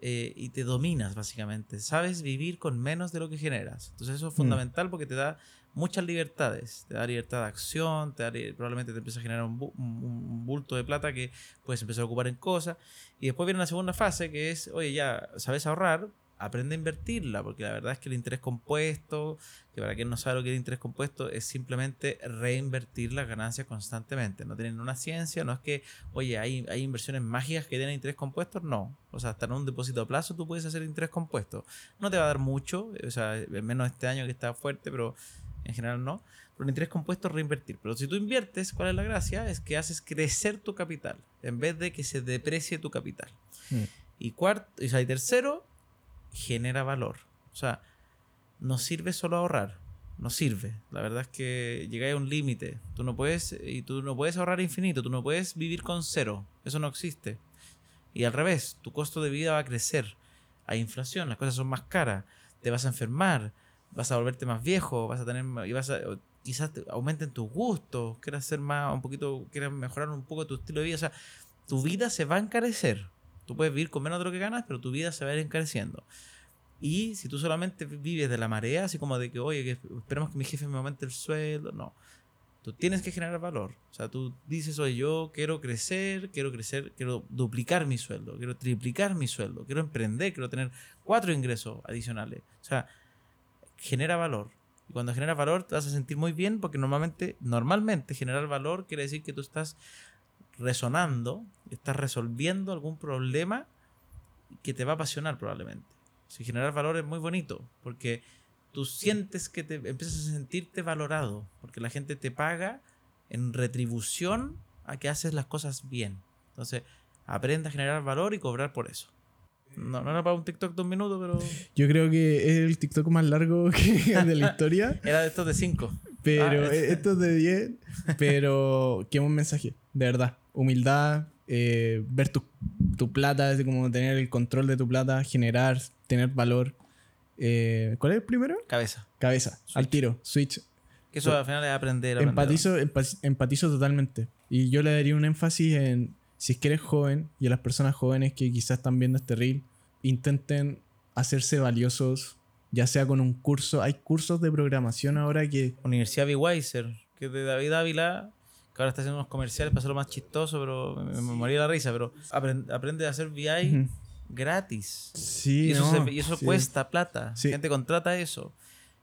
eh, y te dominas básicamente, sabes vivir con menos de lo que generas. Entonces eso es mm. fundamental porque te da muchas libertades, te da libertad de acción, te da, probablemente te empieza a generar un, un, bulto de plata que puedes empezar a ocupar en cosas. Y después viene la segunda fase que es, oye, ya sabes ahorrar, aprende a invertirla, porque la verdad es que el interés compuesto, que para quien no sabe lo que es el interés compuesto, es simplemente reinvertir las ganancias constantemente. No tienen una ciencia, no es que, oye, hay, hay inversiones mágicas que tienen interés compuesto, no. O sea, hasta en un depósito a plazo tú puedes hacer interés compuesto. No te va a dar mucho, o sea, menos este año que está fuerte, pero en general no. Pero el interés compuesto es reinvertir. Pero si tú inviertes, ¿cuál es la gracia? Es que haces crecer tu capital en vez de que se deprecie tu capital. Mm. Y cuarto, o sea, y tercero, genera valor. O sea, no sirve solo ahorrar, no sirve. La verdad es que llegáis a un límite. Tú no puedes y tú no puedes ahorrar infinito, tú no puedes vivir con cero. Eso no existe. Y al revés, tu costo de vida va a crecer. Hay inflación, las cosas son más caras, te vas a enfermar, vas a volverte más viejo, vas a tener y vas a quizás aumenten tus gustos, quieras hacer más un poquito, quieras mejorar un poco tu estilo de vida, o sea, tu vida se va a encarecer. Tú puedes vivir con menos de lo que ganas, pero tu vida se va a ir encareciendo. Y si tú solamente vives de la marea, así como de que, oye, que esperemos que mi jefe me aumente el sueldo, no. Tú tienes que generar valor. O sea, tú dices, oye, yo quiero crecer, quiero crecer, quiero duplicar mi sueldo, quiero triplicar mi sueldo, quiero emprender, quiero tener cuatro ingresos adicionales. O sea, genera valor. Y cuando genera valor te vas a sentir muy bien porque normalmente, normalmente generar valor quiere decir que tú estás resonando, estás resolviendo algún problema que te va a apasionar probablemente. Si generar valor es muy bonito, porque tú sientes que te empiezas a sentirte valorado, porque la gente te paga en retribución a que haces las cosas bien. Entonces, aprende a generar valor y cobrar por eso. No, no era para un TikTok de un minuto, pero. Yo creo que es el TikTok más largo que de la historia. era de estos de 5. Pero ah, esto es de 10. Pero qué buen mensaje, de verdad. Humildad, eh, ver tu, tu plata, es como tener el control de tu plata, generar, tener valor. Eh, ¿Cuál es el primero? Cabeza. Cabeza, al tiro, switch. Que eso al final es aprender. empatizo, empatizo totalmente. Y yo le daría un énfasis en si es que eres joven y a las personas jóvenes que quizás están viendo este reel, intenten hacerse valiosos, ya sea con un curso. Hay cursos de programación ahora que. Universidad B. Weiser, que es de David Ávila, que ahora está haciendo unos comerciales para hacerlo más chistoso, pero me, moría la risa. Pero aprende, a hacer VI gratis. Sí, y eso, cuesta plata. La gente contrata eso.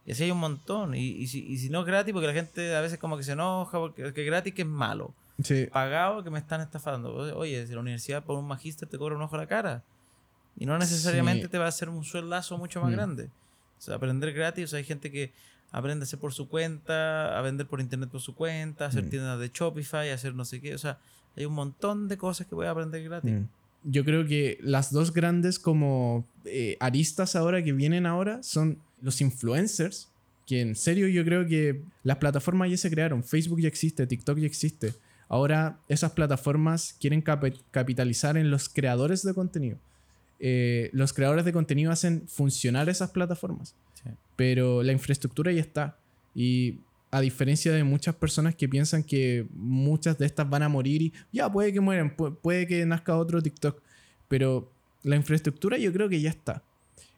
Y así hay un montón. Y, si, y si no es gratis, porque la gente a veces como que se enoja, porque es que gratis que es malo pagado que me están estafando. Oye, si la universidad por un magíster te cobra un ojo a la cara. Y no necesariamente te va a hacer un sueldazo mucho más mm. grande. O sea, aprender gratis, hay gente que aprende a hacer por su cuenta, a vender por internet por su cuenta, a hacer mm. tiendas de Shopify, a hacer no sé qué. O sea, hay un montón de cosas que voy a aprender gratis. Mm. Yo creo que las dos grandes como eh, aristas ahora que vienen ahora son los influencers, que en serio yo creo que las plataformas ya se crearon, Facebook ya existe, TikTok ya existe. Ahora esas plataformas quieren capitalizar en los creadores de contenido. Eh, los creadores de contenido hacen funcionar esas plataformas, pero la infraestructura ya está. Y a diferencia de muchas personas que piensan que muchas de estas van a morir y ya puede que mueran, puede que nazca otro TikTok, pero la infraestructura yo creo que ya está.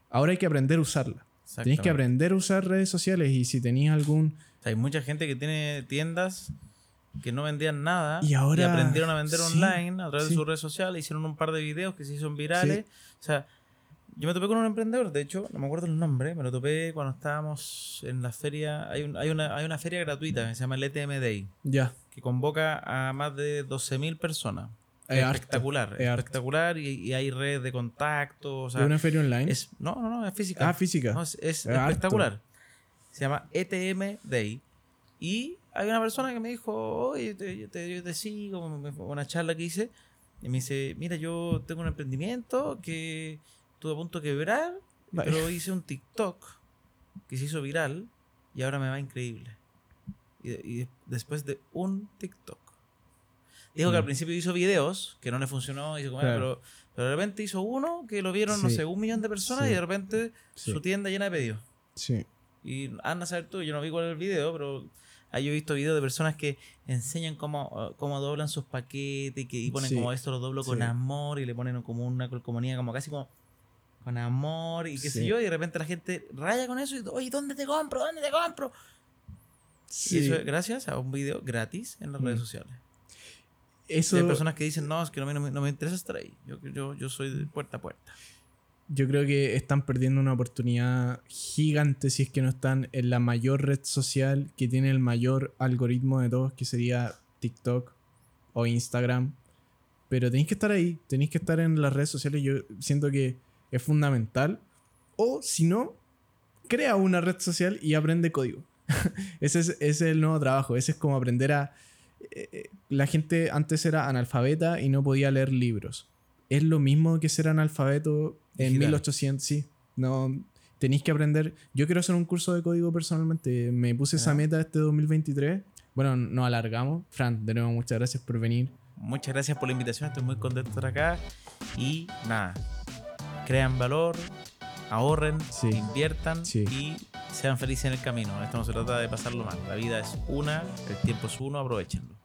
Ahora hay que aprender a usarla. Tenéis que aprender a usar redes sociales y si tenéis algún... hay mucha gente que tiene tiendas que no vendían nada y, ahora, aprendieron a vender online a través de sus redes sociales, hicieron un par de videos que se hicieron virales. O sea, yo me topé con un emprendedor, de hecho, no me acuerdo el nombre, me lo topé cuando estábamos en la feria, hay, hay, una, hay una feria gratuita que se llama el ETM Day, ya. que convoca a más de 12.000 personas. Es espectacular, espectacular y, hay redes de contacto. O sea, ¿Es una feria online? Es, no, no, no, es física. Ah, física. es, espectacular. Se llama ETM Day y hay una persona que me dijo, oye, yo te, sigo, una charla que hice, y me dice, mira, yo tengo un emprendimiento que estuve a punto de quebrar, pero hice un TikTok que se hizo viral y ahora me va increíble. Y, después de un TikTok. Dijo que al principio hizo videos, que no le funcionó, hizo pero, pero de repente hizo uno que lo vieron, no sé, un millón de personas y de repente su tienda llena de pedidos. Sí. Y anda a saber tú, yo no vi cuál era el video, pero Ahí he visto videos de personas que enseñan cómo, cómo doblan sus paquetes y, que, y ponen como esto lo doblo con amor y le ponen como una colcomonía como casi como con amor y qué sé yo, y de repente la gente raya con eso y, oye, ¿dónde te compro? ¿Dónde te compro? Y eso es gracias a un video gratis en las redes mm. sociales. Eso... hay personas que dicen, no, es que no, no, no me interesa estar ahí. Yo, yo, yo soy de puerta a puerta yo creo que están perdiendo una oportunidad gigante si es que no están en la mayor red social que tiene el mayor algoritmo de todos, que sería TikTok o Instagram. Pero tenéis que estar ahí, tenéis que estar en las redes sociales. Yo siento que es fundamental. O si no, crea una red social y aprende código. ese, es, es, el nuevo trabajo. Ese es como aprender a... Eh, eh, la gente antes era analfabeta y no podía leer libros. Es lo mismo que ser analfabeto en 1800, sí. No, tenéis que aprender. Yo quiero hacer un curso de código personalmente. Me puse esa meta este 2023. Bueno, nos alargamos. Fran, de nuevo, muchas gracias por venir. Muchas gracias por la invitación. Estoy muy contento de estar acá. Y nada, crean valor, ahorren, inviertan y sean felices en el camino. Esto no se trata de pasarlo mal. La vida es una, el tiempo es uno, aprovechenlo.